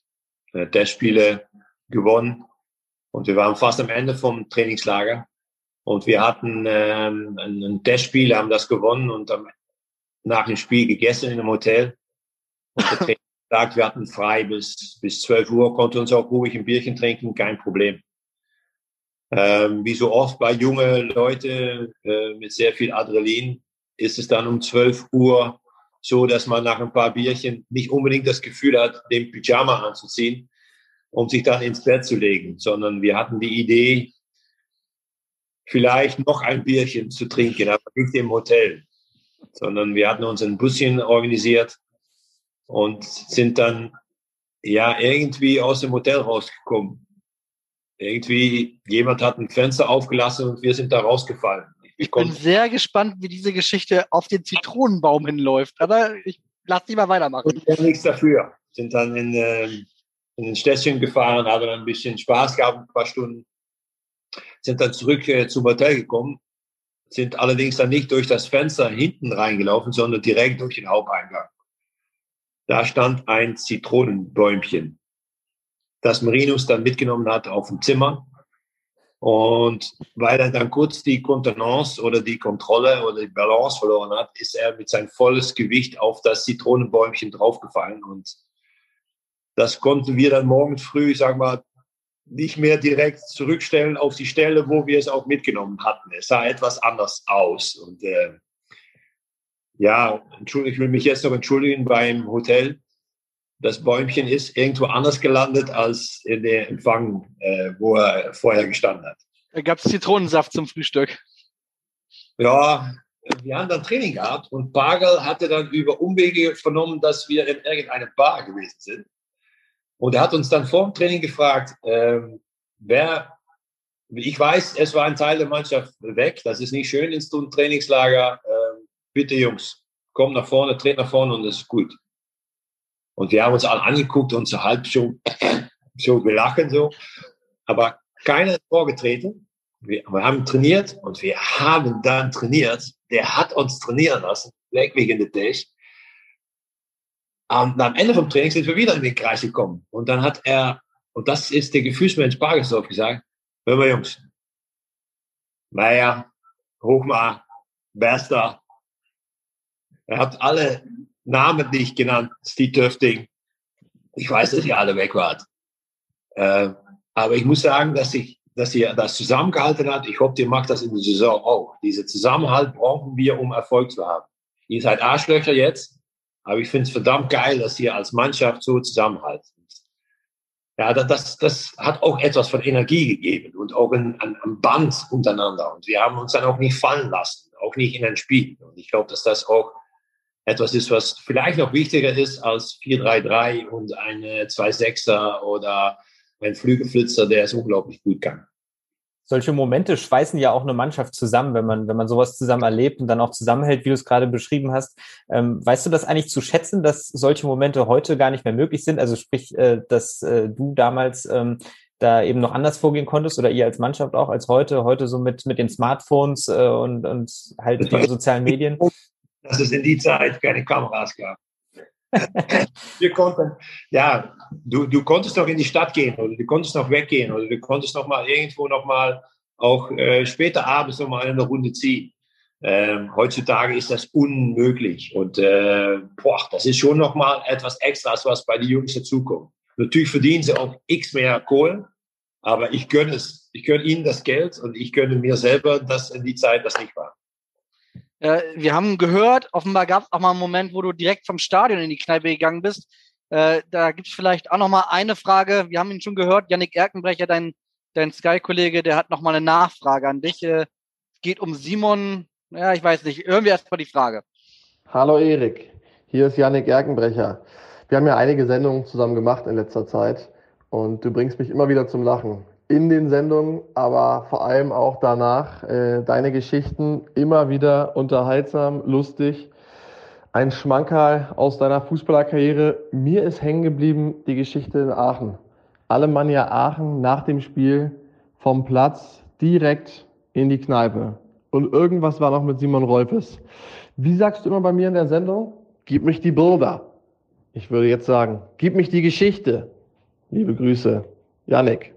Äh, Testspiele gewonnen und wir waren fast am Ende vom Trainingslager und wir hatten ähm, ein, ein Testspiel, haben das gewonnen und am, nach dem Spiel gegessen in einem Hotel. Und der Trainer sagt, wir hatten frei bis, bis 12 Uhr, konnte uns auch ruhig ein Bierchen trinken, kein Problem. Ähm, wie so oft bei junge Leute äh, mit sehr viel Adrenalin ist es dann um 12 Uhr so, dass man nach ein paar Bierchen nicht unbedingt das Gefühl hat, den Pyjama anzuziehen, um sich dann ins Bett zu legen, sondern wir hatten die Idee, vielleicht noch ein Bierchen zu trinken, aber nicht im Hotel, sondern wir hatten uns ein Buschen organisiert und sind dann ja irgendwie aus dem Hotel rausgekommen. Irgendwie jemand hat ein Fenster aufgelassen und wir sind da rausgefallen. Ich bin sehr gespannt, wie diese Geschichte auf den Zitronenbaum hinläuft. Aber ich lass die mal weitermachen. Haben nichts dafür. Sind dann in, äh, in ein Städtchen gefahren, haben dann ein bisschen Spaß gehabt, ein paar Stunden. Sind dann zurück äh, zum Hotel gekommen, sind allerdings dann nicht durch das Fenster hinten reingelaufen, sondern direkt durch den Haupteingang. Da stand ein Zitronenbäumchen, das Marinus dann mitgenommen hat auf dem Zimmer. Und weil er dann kurz die Kontenance oder die Kontrolle oder die Balance verloren hat, ist er mit seinem volles Gewicht auf das Zitronenbäumchen draufgefallen. Und das konnten wir dann morgen früh, sag mal, nicht mehr direkt zurückstellen auf die Stelle, wo wir es auch mitgenommen hatten. Es sah etwas anders aus. Und äh, ja, ich will mich jetzt noch entschuldigen beim Hotel. Das Bäumchen ist irgendwo anders gelandet als in der Empfang, äh, wo er vorher gestanden hat. Da gab es Zitronensaft zum Frühstück. Ja, wir haben dann Training gehabt und Bagel hatte dann über Umwege vernommen, dass wir in irgendeiner Bar gewesen sind. Und er hat uns dann vor dem Training gefragt, ähm, wer, ich weiß, es war ein Teil der Mannschaft weg, das ist nicht schön ins Trainingslager. Ähm, bitte Jungs, komm nach vorne, dreht nach vorne und das ist gut. Und wir haben uns alle angeguckt und so halb schon so gelachen so. Aber keiner ist vorgetreten. Wir, wir, haben trainiert und wir haben dann trainiert. Der hat uns trainieren lassen. Leg mich in den Tisch. Und am Ende vom Training sind wir wieder in den Kreis gekommen. Und dann hat er, und das ist der Gefühlsmensch Bargesdorf gesagt, hör mal Jungs, Meier, Hochmar, Bester, er hat alle Namen nicht genannt, Steve Töfting. Ich weiß, dass ihr alle weg wart. Äh, aber ich muss sagen, dass ich, dass ihr das zusammengehalten hat. Ich hoffe, ihr macht das in der Saison auch. Diese Zusammenhalt brauchen wir, um Erfolg zu haben. Ihr seid Arschlöcher jetzt, aber ich finde es verdammt geil, dass ihr als Mannschaft so zusammenhaltet. Ja, das, das hat auch etwas von Energie gegeben und auch ein, ein, Band untereinander. Und wir haben uns dann auch nicht fallen lassen, auch nicht in ein Spiel. Und ich glaube, dass das auch etwas ist, was vielleicht noch wichtiger ist als 4-3-3 und eine 2-6er oder ein Flügelflitzer, der es unglaublich gut kann. Solche Momente schweißen ja auch eine Mannschaft zusammen, wenn man, wenn man sowas zusammen erlebt und dann auch zusammenhält, wie du es gerade beschrieben hast. Ähm, weißt du das eigentlich zu schätzen, dass solche Momente heute gar nicht mehr möglich sind? Also sprich, äh, dass äh, du damals ähm, da eben noch anders vorgehen konntest oder ihr als Mannschaft auch als heute, heute so mit, mit den Smartphones äh, und, und halt den sozialen Medien? Dass es in die Zeit keine Kameras gab. wir konnten, ja, du, du konntest noch in die Stadt gehen oder du konntest noch weggehen oder du konntest noch mal irgendwo noch mal auch äh, später abends noch mal eine Runde ziehen. Ähm, heutzutage ist das unmöglich und äh, boah, das ist schon noch mal etwas Extras, was bei den Jungs dazukommt. Natürlich verdienen sie auch x mehr Kohle, aber ich gönne es, ich gönne ihnen das Geld und ich gönne mir selber, dass in die Zeit das nicht war. Äh, wir haben gehört, offenbar gab es auch mal einen Moment, wo du direkt vom Stadion in die Kneipe gegangen bist. Äh, da gibt es vielleicht auch noch mal eine Frage. Wir haben ihn schon gehört, Yannick Erkenbrecher, dein, dein Sky-Kollege, der hat noch mal eine Nachfrage an dich. Äh, geht um Simon, ja, ich weiß nicht, hören wir erst mal die Frage. Hallo Erik, hier ist Yannick Erkenbrecher. Wir haben ja einige Sendungen zusammen gemacht in letzter Zeit und du bringst mich immer wieder zum Lachen in den Sendungen, aber vor allem auch danach. Äh, deine Geschichten immer wieder unterhaltsam, lustig. Ein Schmankerl aus deiner Fußballerkarriere. Mir ist hängen geblieben die Geschichte in Aachen. Alemannia Aachen nach dem Spiel vom Platz direkt in die Kneipe. Und irgendwas war noch mit Simon Rolfes. Wie sagst du immer bei mir in der Sendung? Gib mich die Bilder. Ich würde jetzt sagen, gib mich die Geschichte. Liebe Grüße, Yannick.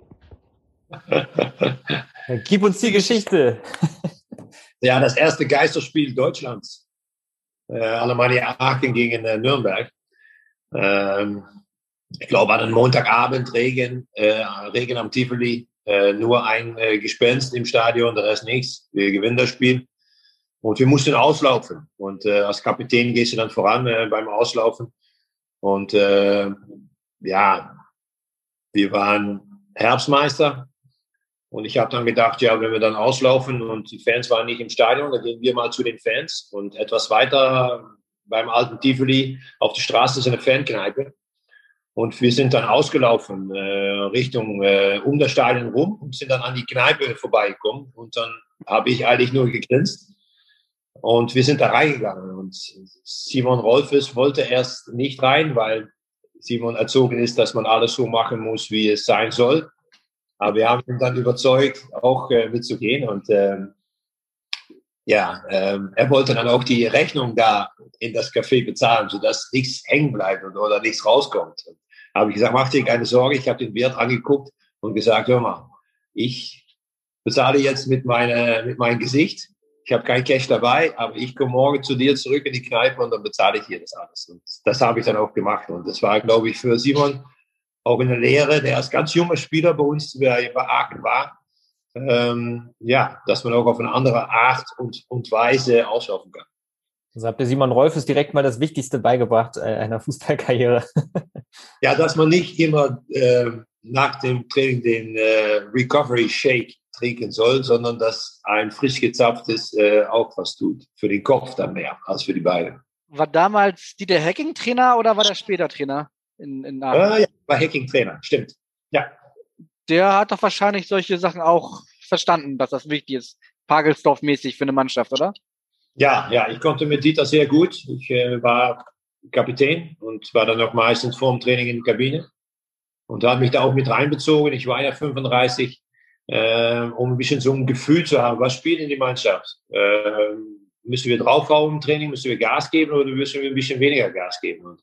Gib uns die Geschichte. ja, das erste Geisterspiel Deutschlands. Äh, Alemannia Aachen gegen äh, Nürnberg. Ähm, ich glaube, an einem Montagabend Regen, äh, Regen am Tivoli. Äh, nur ein äh, Gespenst im Stadion, der Rest nichts. Wir gewinnen das Spiel. Und wir mussten auslaufen. Und äh, als Kapitän gehst du dann voran äh, beim Auslaufen. Und äh, ja, wir waren Herbstmeister und ich habe dann gedacht, ja, wenn wir dann auslaufen und die Fans waren nicht im Stadion, dann gehen wir mal zu den Fans und etwas weiter beim alten Tivoli auf der Straße ist eine Fankneipe. Und wir sind dann ausgelaufen äh, Richtung äh, um das Stadion rum und sind dann an die Kneipe vorbeigekommen. Und dann habe ich eigentlich nur gegrinst. Und wir sind da reingegangen. Und Simon Rolfes wollte erst nicht rein, weil Simon erzogen ist, dass man alles so machen muss, wie es sein soll. Aber wir haben ihn dann überzeugt, auch äh, mitzugehen. Und äh, ja, ähm, er wollte dann auch die Rechnung da in das Café bezahlen, sodass nichts hängen bleibt oder, oder nichts rauskommt. Habe ich gesagt, mach dir keine Sorge, ich habe den Wert angeguckt und gesagt, hör mal, ich bezahle jetzt mit, meine, mit meinem Gesicht. Ich habe kein Cash dabei, aber ich komme morgen zu dir zurück in die Kneipe und dann bezahle ich dir das alles. Und das habe ich dann auch gemacht. Und das war, glaube ich, für Simon auch eine Lehre, der als ganz junger Spieler bei uns bei Aachen war. Ähm, ja, dass man auch auf eine andere Art und, und Weise auslaufen kann. Also habt ihr Simon Rolfes direkt mal das Wichtigste beigebracht äh, einer Fußballkarriere. ja, dass man nicht immer äh, nach dem Training den äh, Recovery Shake trinken soll, sondern dass ein frisch gezapftes äh, auch was tut. Für den Kopf dann mehr als für die Beine. War damals die der Hacking-Trainer oder war der später Trainer in, in? Äh, ja, war Hacking-Trainer, stimmt. Ja. Der hat doch wahrscheinlich solche Sachen auch verstanden, dass das wichtig ist, Pagelsdorf-mäßig für eine Mannschaft, oder? Ja, ja, ich konnte mit Dieter sehr gut. Ich äh, war Kapitän und war dann auch meistens vor dem Training in der Kabine und hat mich da auch mit reinbezogen. Ich war ja 35, äh, um ein bisschen so ein Gefühl zu haben, was spielt in die Mannschaft? Äh, müssen wir draufhauen im Training, müssen wir Gas geben oder müssen wir ein bisschen weniger Gas geben? Und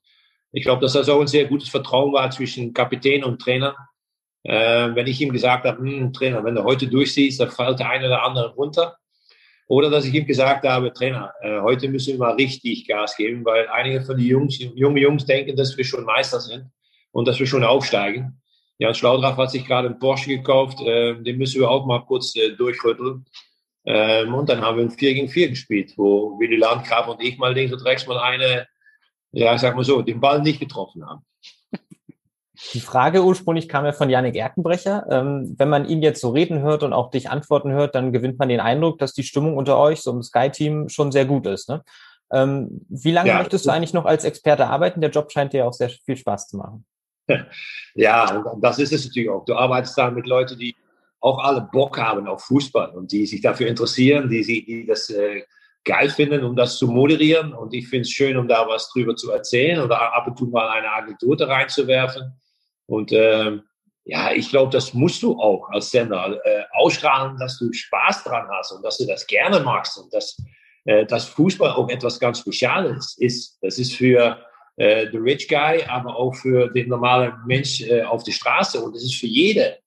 ich glaube, dass das auch ein sehr gutes Vertrauen war zwischen Kapitän und Trainer. Äh, wenn ich ihm gesagt habe, hm, Trainer, wenn du heute durchsiehst, dann fällt der eine oder andere runter. Oder dass ich ihm gesagt habe, Trainer, äh, heute müssen wir mal richtig Gas geben, weil einige von den Jungs, junge Jungs denken, dass wir schon Meister sind und dass wir schon aufsteigen. Jan Schlaudraff hat sich gerade einen Porsche gekauft, äh, den müssen wir auch mal kurz äh, durchrütteln. Ähm, und dann haben wir ein 4 gegen 4 gespielt, wo Willy Landgraf und ich mal links und rechts mal eine, ja, sag mal so, den Ball nicht getroffen haben. Die Frage ursprünglich kam ja von Janik Erkenbrecher. Ähm, wenn man ihn jetzt so reden hört und auch dich antworten hört, dann gewinnt man den Eindruck, dass die Stimmung unter euch, so im Sky-Team, schon sehr gut ist. Ne? Ähm, wie lange ja, möchtest du eigentlich noch als Experte arbeiten? Der Job scheint dir auch sehr viel Spaß zu machen. Ja, das ist es natürlich auch. Du arbeitest da mit Leuten, die auch alle Bock haben auf Fußball und die sich dafür interessieren, die, die das äh, geil finden, um das zu moderieren. Und ich finde es schön, um da was drüber zu erzählen oder ab und zu mal eine Anekdote reinzuwerfen. Und äh, ja, ich glaube, das musst du auch als Sender äh, ausstrahlen, dass du Spaß dran hast und dass du das gerne magst und dass, äh, dass Fußball auch etwas ganz Spezielles ist. Das ist für äh, the rich guy, aber auch für den normalen Mensch äh, auf der Straße und das ist für jede.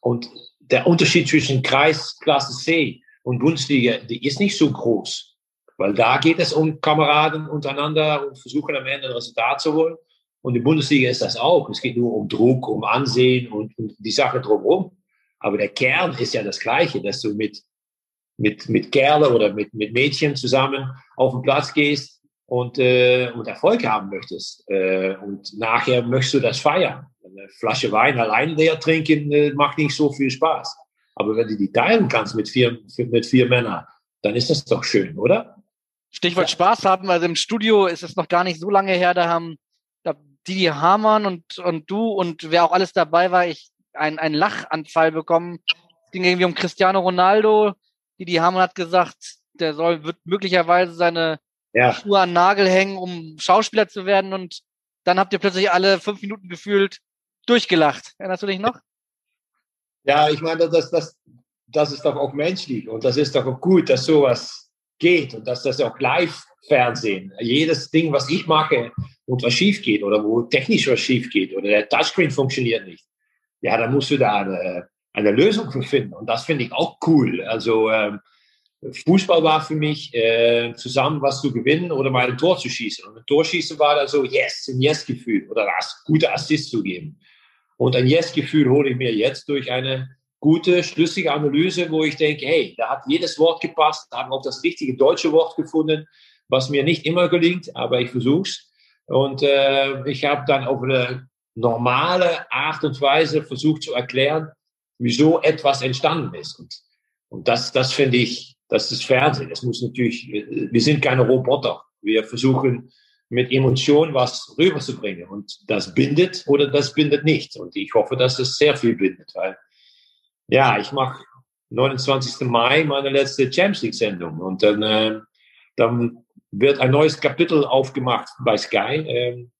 Und der Unterschied zwischen Kreisklasse C und Bundesliga, die ist nicht so groß, weil da geht es um Kameraden untereinander und versuchen am Ende ein Resultat zu holen. Und in Bundesliga ist das auch. Es geht nur um Druck, um Ansehen und, und die Sache drumherum. Aber der Kern ist ja das Gleiche, dass du mit, mit, mit Kerle oder mit, mit Mädchen zusammen auf den Platz gehst und, äh, und Erfolg haben möchtest. Äh, und nachher möchtest du das feiern. Eine Flasche Wein allein leer trinken äh, macht nicht so viel Spaß. Aber wenn du die teilen kannst mit vier, mit vier Männern, dann ist das doch schön, oder? Stichwort ja. Spaß haben. Also im Studio ist es noch gar nicht so lange her, da haben Didi Hamann und, und du und wer auch alles dabei war, ich einen, einen Lachanfall bekommen. Es ging irgendwie um Cristiano Ronaldo. Didi Hamann hat gesagt, der soll, wird möglicherweise seine ja. Schuhe an Nagel hängen, um Schauspieler zu werden. Und dann habt ihr plötzlich alle fünf Minuten gefühlt durchgelacht. Erinnerst du dich noch? Ja, ich meine, das, das, das ist doch auch menschlich und das ist doch auch gut, dass sowas geht und dass das auch live Fernsehen. Jedes Ding, was ich mache und was schief geht oder wo technisch was schief geht oder der Touchscreen funktioniert nicht, ja, dann musst du da eine, eine Lösung für finden. Und das finde ich auch cool. Also ähm, Fußball war für mich äh, zusammen was zu gewinnen oder mal ein Tor zu schießen. Und ein Tor schießen war da so, yes, ein Yes-Gefühl oder das gute Assist zu geben. Und ein Yes-Gefühl hole ich mir jetzt durch eine gute, schlüssige Analyse, wo ich denke, hey, da hat jedes Wort gepasst, haben auch das richtige deutsche Wort gefunden was mir nicht immer gelingt, aber ich versuche es. Und äh, ich habe dann auf eine normale Art und Weise versucht zu erklären, wieso etwas entstanden ist. Und, und das, das finde ich, das ist Fernsehen. Das muss natürlich, wir sind keine Roboter. Wir versuchen mit Emotionen was rüberzubringen. Und das bindet oder das bindet nicht. Und ich hoffe, dass es sehr viel bindet, weil ja, ich mache 29. Mai meine letzte Champions League Sendung und dann, äh, dann wird ein neues Kapitel aufgemacht bei Sky. Ähm,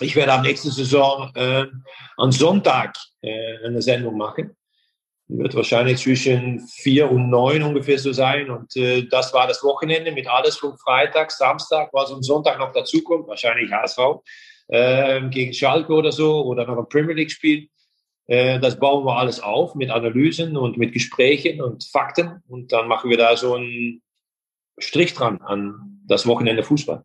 ich werde am nächsten Saison äh, am Sonntag äh, eine Sendung machen. Die wird wahrscheinlich zwischen vier und neun ungefähr so sein. Und äh, das war das Wochenende mit alles von Freitag, Samstag, was am Sonntag noch dazukommt, wahrscheinlich HSV äh, gegen Schalke oder so oder noch ein Premier League Spiel. Äh, das bauen wir alles auf mit Analysen und mit Gesprächen und Fakten. Und dann machen wir da so einen Strich dran an das Wochenende Fußball.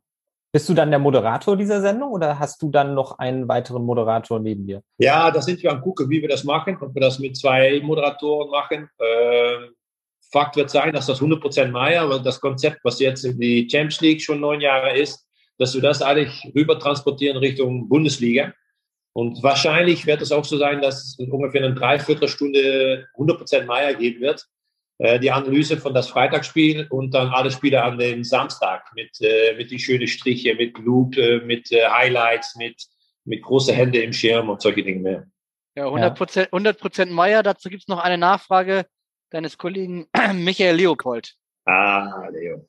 Bist du dann der Moderator dieser Sendung oder hast du dann noch einen weiteren Moderator neben dir? Ja, da sind wir am gucken, wie wir das machen, ob wir das mit zwei Moderatoren machen. Äh, Fakt wird sein, dass das 100% Meier, weil das Konzept, was jetzt in die Champions League schon neun Jahre ist, dass wir das eigentlich rüber transportieren Richtung Bundesliga. Und wahrscheinlich wird es auch so sein, dass es ungefähr eine Dreiviertelstunde 100% Meier geben wird. Äh, die Analyse von das Freitagsspiel und dann alle Spiele an dem Samstag mit, äh, mit die schönen Striche, mit Loop, äh, mit Highlights, mit, mit große Hände im Schirm und solche Dinge mehr. Ja, 100 Prozent, 100 Prozent Meier. Dazu gibt es noch eine Nachfrage deines Kollegen Michael Leopold. Ah, Leo.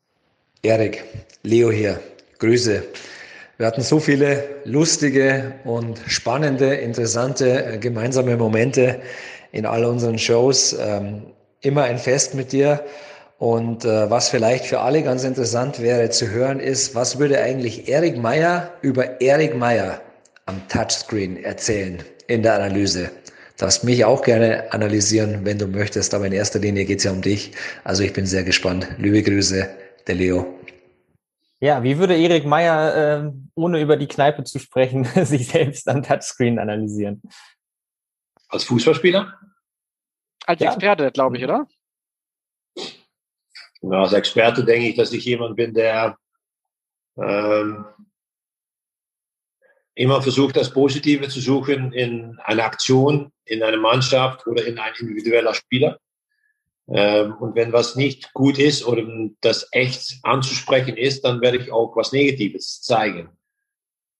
Erik, Leo hier. Grüße. Wir hatten so viele lustige und spannende, interessante gemeinsame Momente in all unseren Shows. Ähm, immer ein Fest mit dir. Und äh, was vielleicht für alle ganz interessant wäre zu hören, ist, was würde eigentlich Erik Meyer über Erik Meyer am Touchscreen erzählen in der Analyse? Darfst mich auch gerne analysieren, wenn du möchtest, aber in erster Linie geht es ja um dich. Also ich bin sehr gespannt. Liebe Grüße, der Leo. Ja, wie würde Erik Meyer, äh, ohne über die Kneipe zu sprechen, sich selbst am Touchscreen analysieren? Als Fußballspieler? Als ja. Experte, glaube ich, oder? Ja, als Experte denke ich, dass ich jemand bin, der ähm, immer versucht, das Positive zu suchen in einer Aktion, in einer Mannschaft oder in ein individueller Spieler. Ähm, und wenn was nicht gut ist oder das echt anzusprechen ist, dann werde ich auch was Negatives zeigen.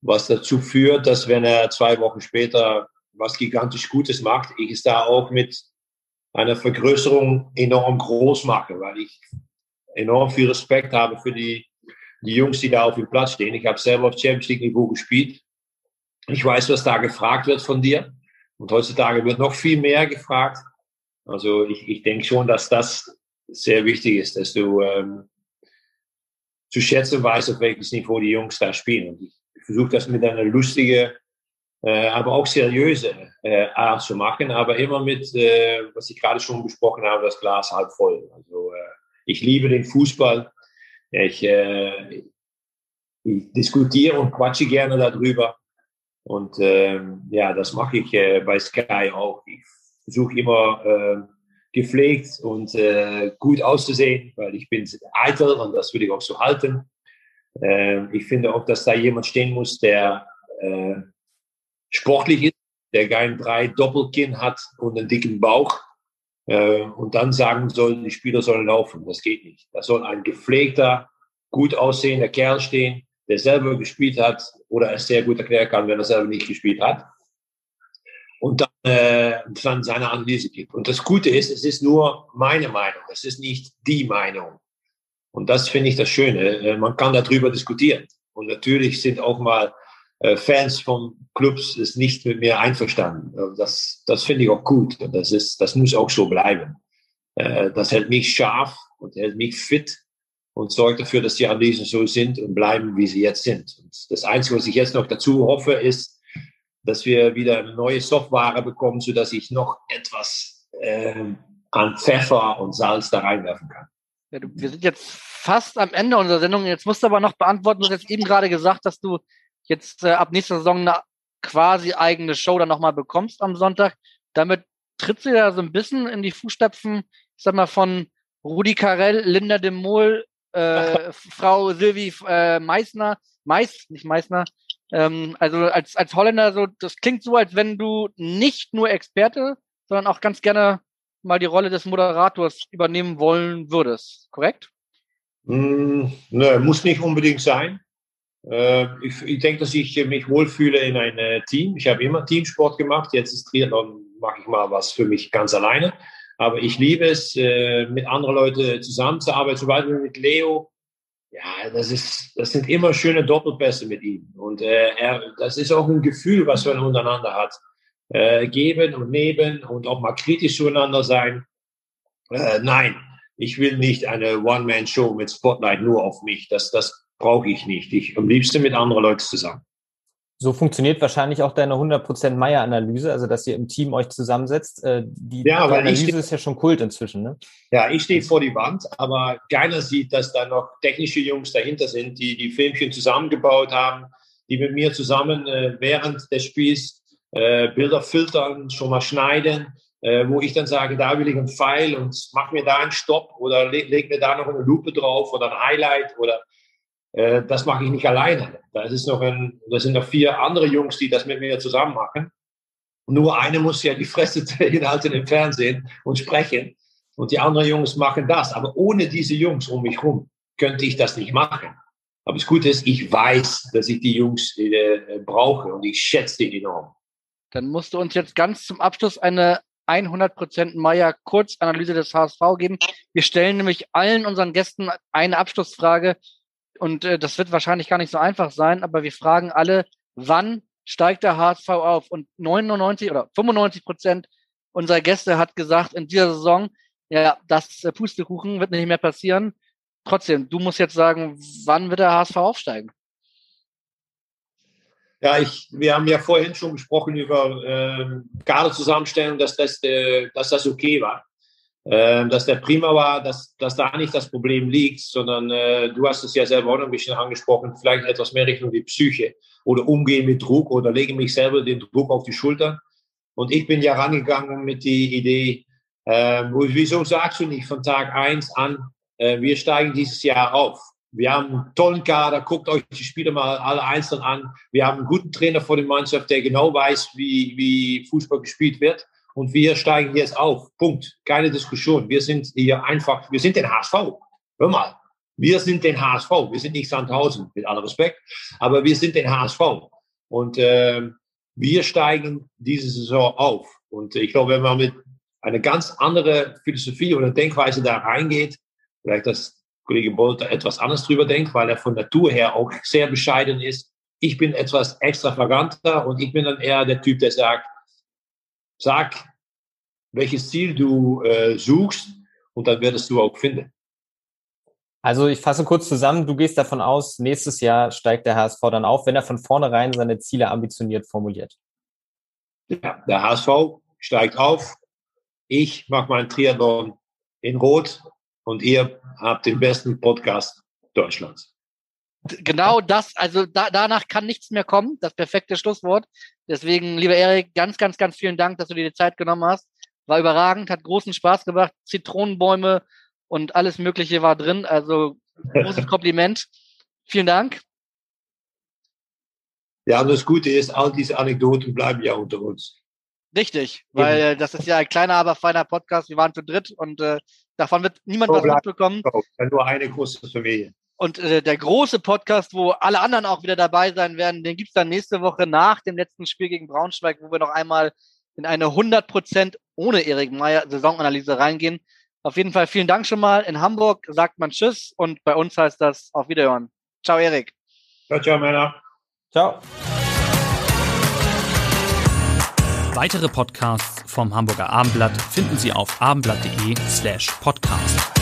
Was dazu führt, dass wenn er zwei Wochen später was gigantisch Gutes macht, ich es da auch mit eine Vergrößerung enorm groß mache, weil ich enorm viel Respekt habe für die, die Jungs, die da auf dem Platz stehen. Ich habe selber auf Champions League Niveau gespielt. Ich weiß, was da gefragt wird von dir. Und heutzutage wird noch viel mehr gefragt. Also ich, ich denke schon, dass das sehr wichtig ist, dass du ähm, zu schätzen weißt, auf welches Niveau die Jungs da spielen. Und ich versuche das mit einer lustigen äh, aber auch seriöse äh, Art zu machen, aber immer mit, äh, was ich gerade schon besprochen habe, das Glas halb voll. Also äh, ich liebe den Fußball. Ich, äh, ich diskutiere und quatsche gerne darüber. Und ähm, ja, das mache ich äh, bei Sky auch. Ich versuche immer äh, gepflegt und äh, gut auszusehen, weil ich bin eitel und das will ich auch so halten. Äh, ich finde auch, dass da jemand stehen muss, der äh, sportlich ist, der kein drei Doppelkinn hat und einen dicken Bauch äh, und dann sagen soll, die Spieler sollen laufen. Das geht nicht. Da soll ein gepflegter, gut aussehender Kerl stehen, der selber gespielt hat oder es sehr gut erklären kann, wenn er selber nicht gespielt hat. Und dann, äh, dann seine Analyse gibt. Und das Gute ist, es ist nur meine Meinung. Es ist nicht die Meinung. Und das finde ich das Schöne. Äh, man kann darüber diskutieren. Und natürlich sind auch mal äh, Fans von Clubs ist nicht mit mir einverstanden. Das, das finde ich auch gut. Und das, ist, das muss auch so bleiben. Äh, das hält mich scharf und hält mich fit und sorgt dafür, dass die Analysen so sind und bleiben, wie sie jetzt sind. Und das Einzige, was ich jetzt noch dazu hoffe, ist, dass wir wieder eine neue Software bekommen, sodass ich noch etwas äh, an Pfeffer und Salz da reinwerfen kann. Ja, du, wir sind jetzt fast am Ende unserer Sendung. Jetzt musst du aber noch beantworten, du hast jetzt eben gerade gesagt, dass du jetzt äh, ab nächster Saison eine quasi eigene Show dann nochmal bekommst am Sonntag. Damit trittst du ja so ein bisschen in die Fußstapfen, ich sag mal, von Rudi Carell, Linda de Mol, äh, Frau Sylvie äh, Meissner, Meiss, nicht Meissner. Ähm, also als, als Holländer, so, das klingt so, als wenn du nicht nur Experte, sondern auch ganz gerne mal die Rolle des Moderators übernehmen wollen würdest, korrekt? Mm, ne, muss nicht unbedingt sein. Äh, ich, ich denke, dass ich mich wohlfühle in einem äh, Team. Ich habe immer Teamsport gemacht. Jetzt ist Triathlon, mache ich mal was für mich ganz alleine. Aber ich liebe es, äh, mit anderen Leuten zusammenzuarbeiten. Zum Beispiel mit Leo. Ja, das, ist, das sind immer schöne Doppelpässe mit ihm. Und äh, er, das ist auch ein Gefühl, was man untereinander hat. äh, geben und nehmen und auch mal kritisch zueinander sein. Äh, nein, ich will nicht eine One-Man-Show mit Spotlight nur auf mich. Das, das brauche ich nicht. Ich am liebsten mit anderen Leuten zusammen. So funktioniert wahrscheinlich auch deine 100% Meier-Analyse, also dass ihr im Team euch zusammensetzt. Äh, die Ja, aber Analyse ich- ist ja schon Kult inzwischen, ne? Ja, ich stehe vor die Wand, aber keiner sieht, dass da noch technische Jungs dahinter sind, die die Filmchen zusammengebaut haben, die mit mir zusammen äh, während des Spiels äh, Bilder filtern, schon mal schneiden, äh, wo ich dann sage, da will ich einen Pfeil und mach mir da einen Stopp oder leg, leg mir da noch eine Lupe drauf oder ein Highlight oder äh, das mache ich nicht alleine. Da ist noch ein, das sind noch vier andere Jungs, die das mit mir zusammen machen. Nur eine muss ja die Fresse hinhalten im Fernsehen und sprechen. Und die anderen Jungs machen das. Aber ohne diese Jungs um mich herum könnte ich das nicht machen. Aber das Gute ist, ich weiß, dass ich die Jungs äh, brauche und ich schätze die enorm. Dann musst du uns jetzt ganz zum Abschluss eine 100% Meier Kurzanalyse des HSV geben. Wir stellen nämlich allen unseren Gästen eine Abschlussfrage und äh, das wird wahrscheinlich gar nicht so einfach sein, aber wir fragen alle, wann steigt der HSV auf? Und 99 oder 95 Prozent unserer Gäste hat gesagt, in dieser Saison, ja, das äh, Pustekuchen wird nicht mehr passieren. Trotzdem, du musst jetzt sagen, wann wird der HSV aufsteigen? Ja, ich, wir haben ja vorhin schon gesprochen über ähm, Kaderzusammenstellung, dass das, äh, dass das okay war. Ähm, dass der prima war, dass, dass da nicht das Problem liegt, sondern äh, du hast es ja selber auch noch ein bisschen angesprochen, vielleicht etwas mehr Richtung die Psyche oder umgehen mit Druck oder lege mich selber den Druck auf die Schulter. Und ich bin ja rangegangen mit die Idee, äh, wieso sagst du nicht von Tag eins an, äh, wir steigen dieses Jahr auf. Wir haben einen tollen Kader, guckt euch die Spiele mal alle einzeln an. Wir haben einen guten Trainer vor der Mannschaft, der genau weiß, wie, wie Fußball gespielt wird. Und wir steigen jetzt auf. Punkt. Keine Diskussion. Wir sind hier einfach, wir sind den HSV. Hör mal. Wir sind den HSV. Wir sind nicht Sandhausen, mit allem Respekt. Aber wir sind den HSV. Und äh, wir steigen diese Saison auf. Und ich glaube, wenn man mit einer ganz andere Philosophie oder Denkweise da reingeht, vielleicht dass Kollege Bolter etwas anders drüber denkt, weil er von Natur her auch sehr bescheiden ist. Ich bin etwas extravaganter und ich bin dann eher der Typ, der sagt, sag, welches Ziel du äh, suchst und dann wirst du auch finden. Also ich fasse kurz zusammen, du gehst davon aus, nächstes Jahr steigt der HSV dann auf, wenn er von vornherein seine Ziele ambitioniert formuliert. Ja, der HSV steigt auf. Ich mache meinen Triathlon in Rot und ihr habt den besten Podcast Deutschlands. Genau das, also da, danach kann nichts mehr kommen, das perfekte Schlusswort. Deswegen, lieber Erik, ganz, ganz, ganz vielen Dank, dass du dir die Zeit genommen hast. War überragend, hat großen Spaß gemacht. Zitronenbäume und alles Mögliche war drin. Also großes Kompliment. Vielen Dank. Ja, und das Gute ist, all diese Anekdoten bleiben ja unter uns. Richtig, weil äh, das ist ja ein kleiner, aber feiner Podcast. Wir waren zu dritt und äh, davon wird niemand So was mitbekommen. auch. Ja, nur eine große Familie. Und äh, der große Podcast, wo alle anderen auch wieder dabei sein werden, den gibt's dann nächste Woche nach dem letzten Spiel gegen Braunschweig, wo wir noch einmal in eine 100% ohne Erik Meyer Saisonanalyse reingehen. Auf jeden Fall vielen Dank schon mal. In Hamburg sagt man Tschüss und bei uns heißt das auf Wiederhören. Ciao, Erik. Ciao, ciao, Männer. Ciao. Weitere Podcasts vom Hamburger Abendblatt finden Sie auf abendblatt.de slash podcast.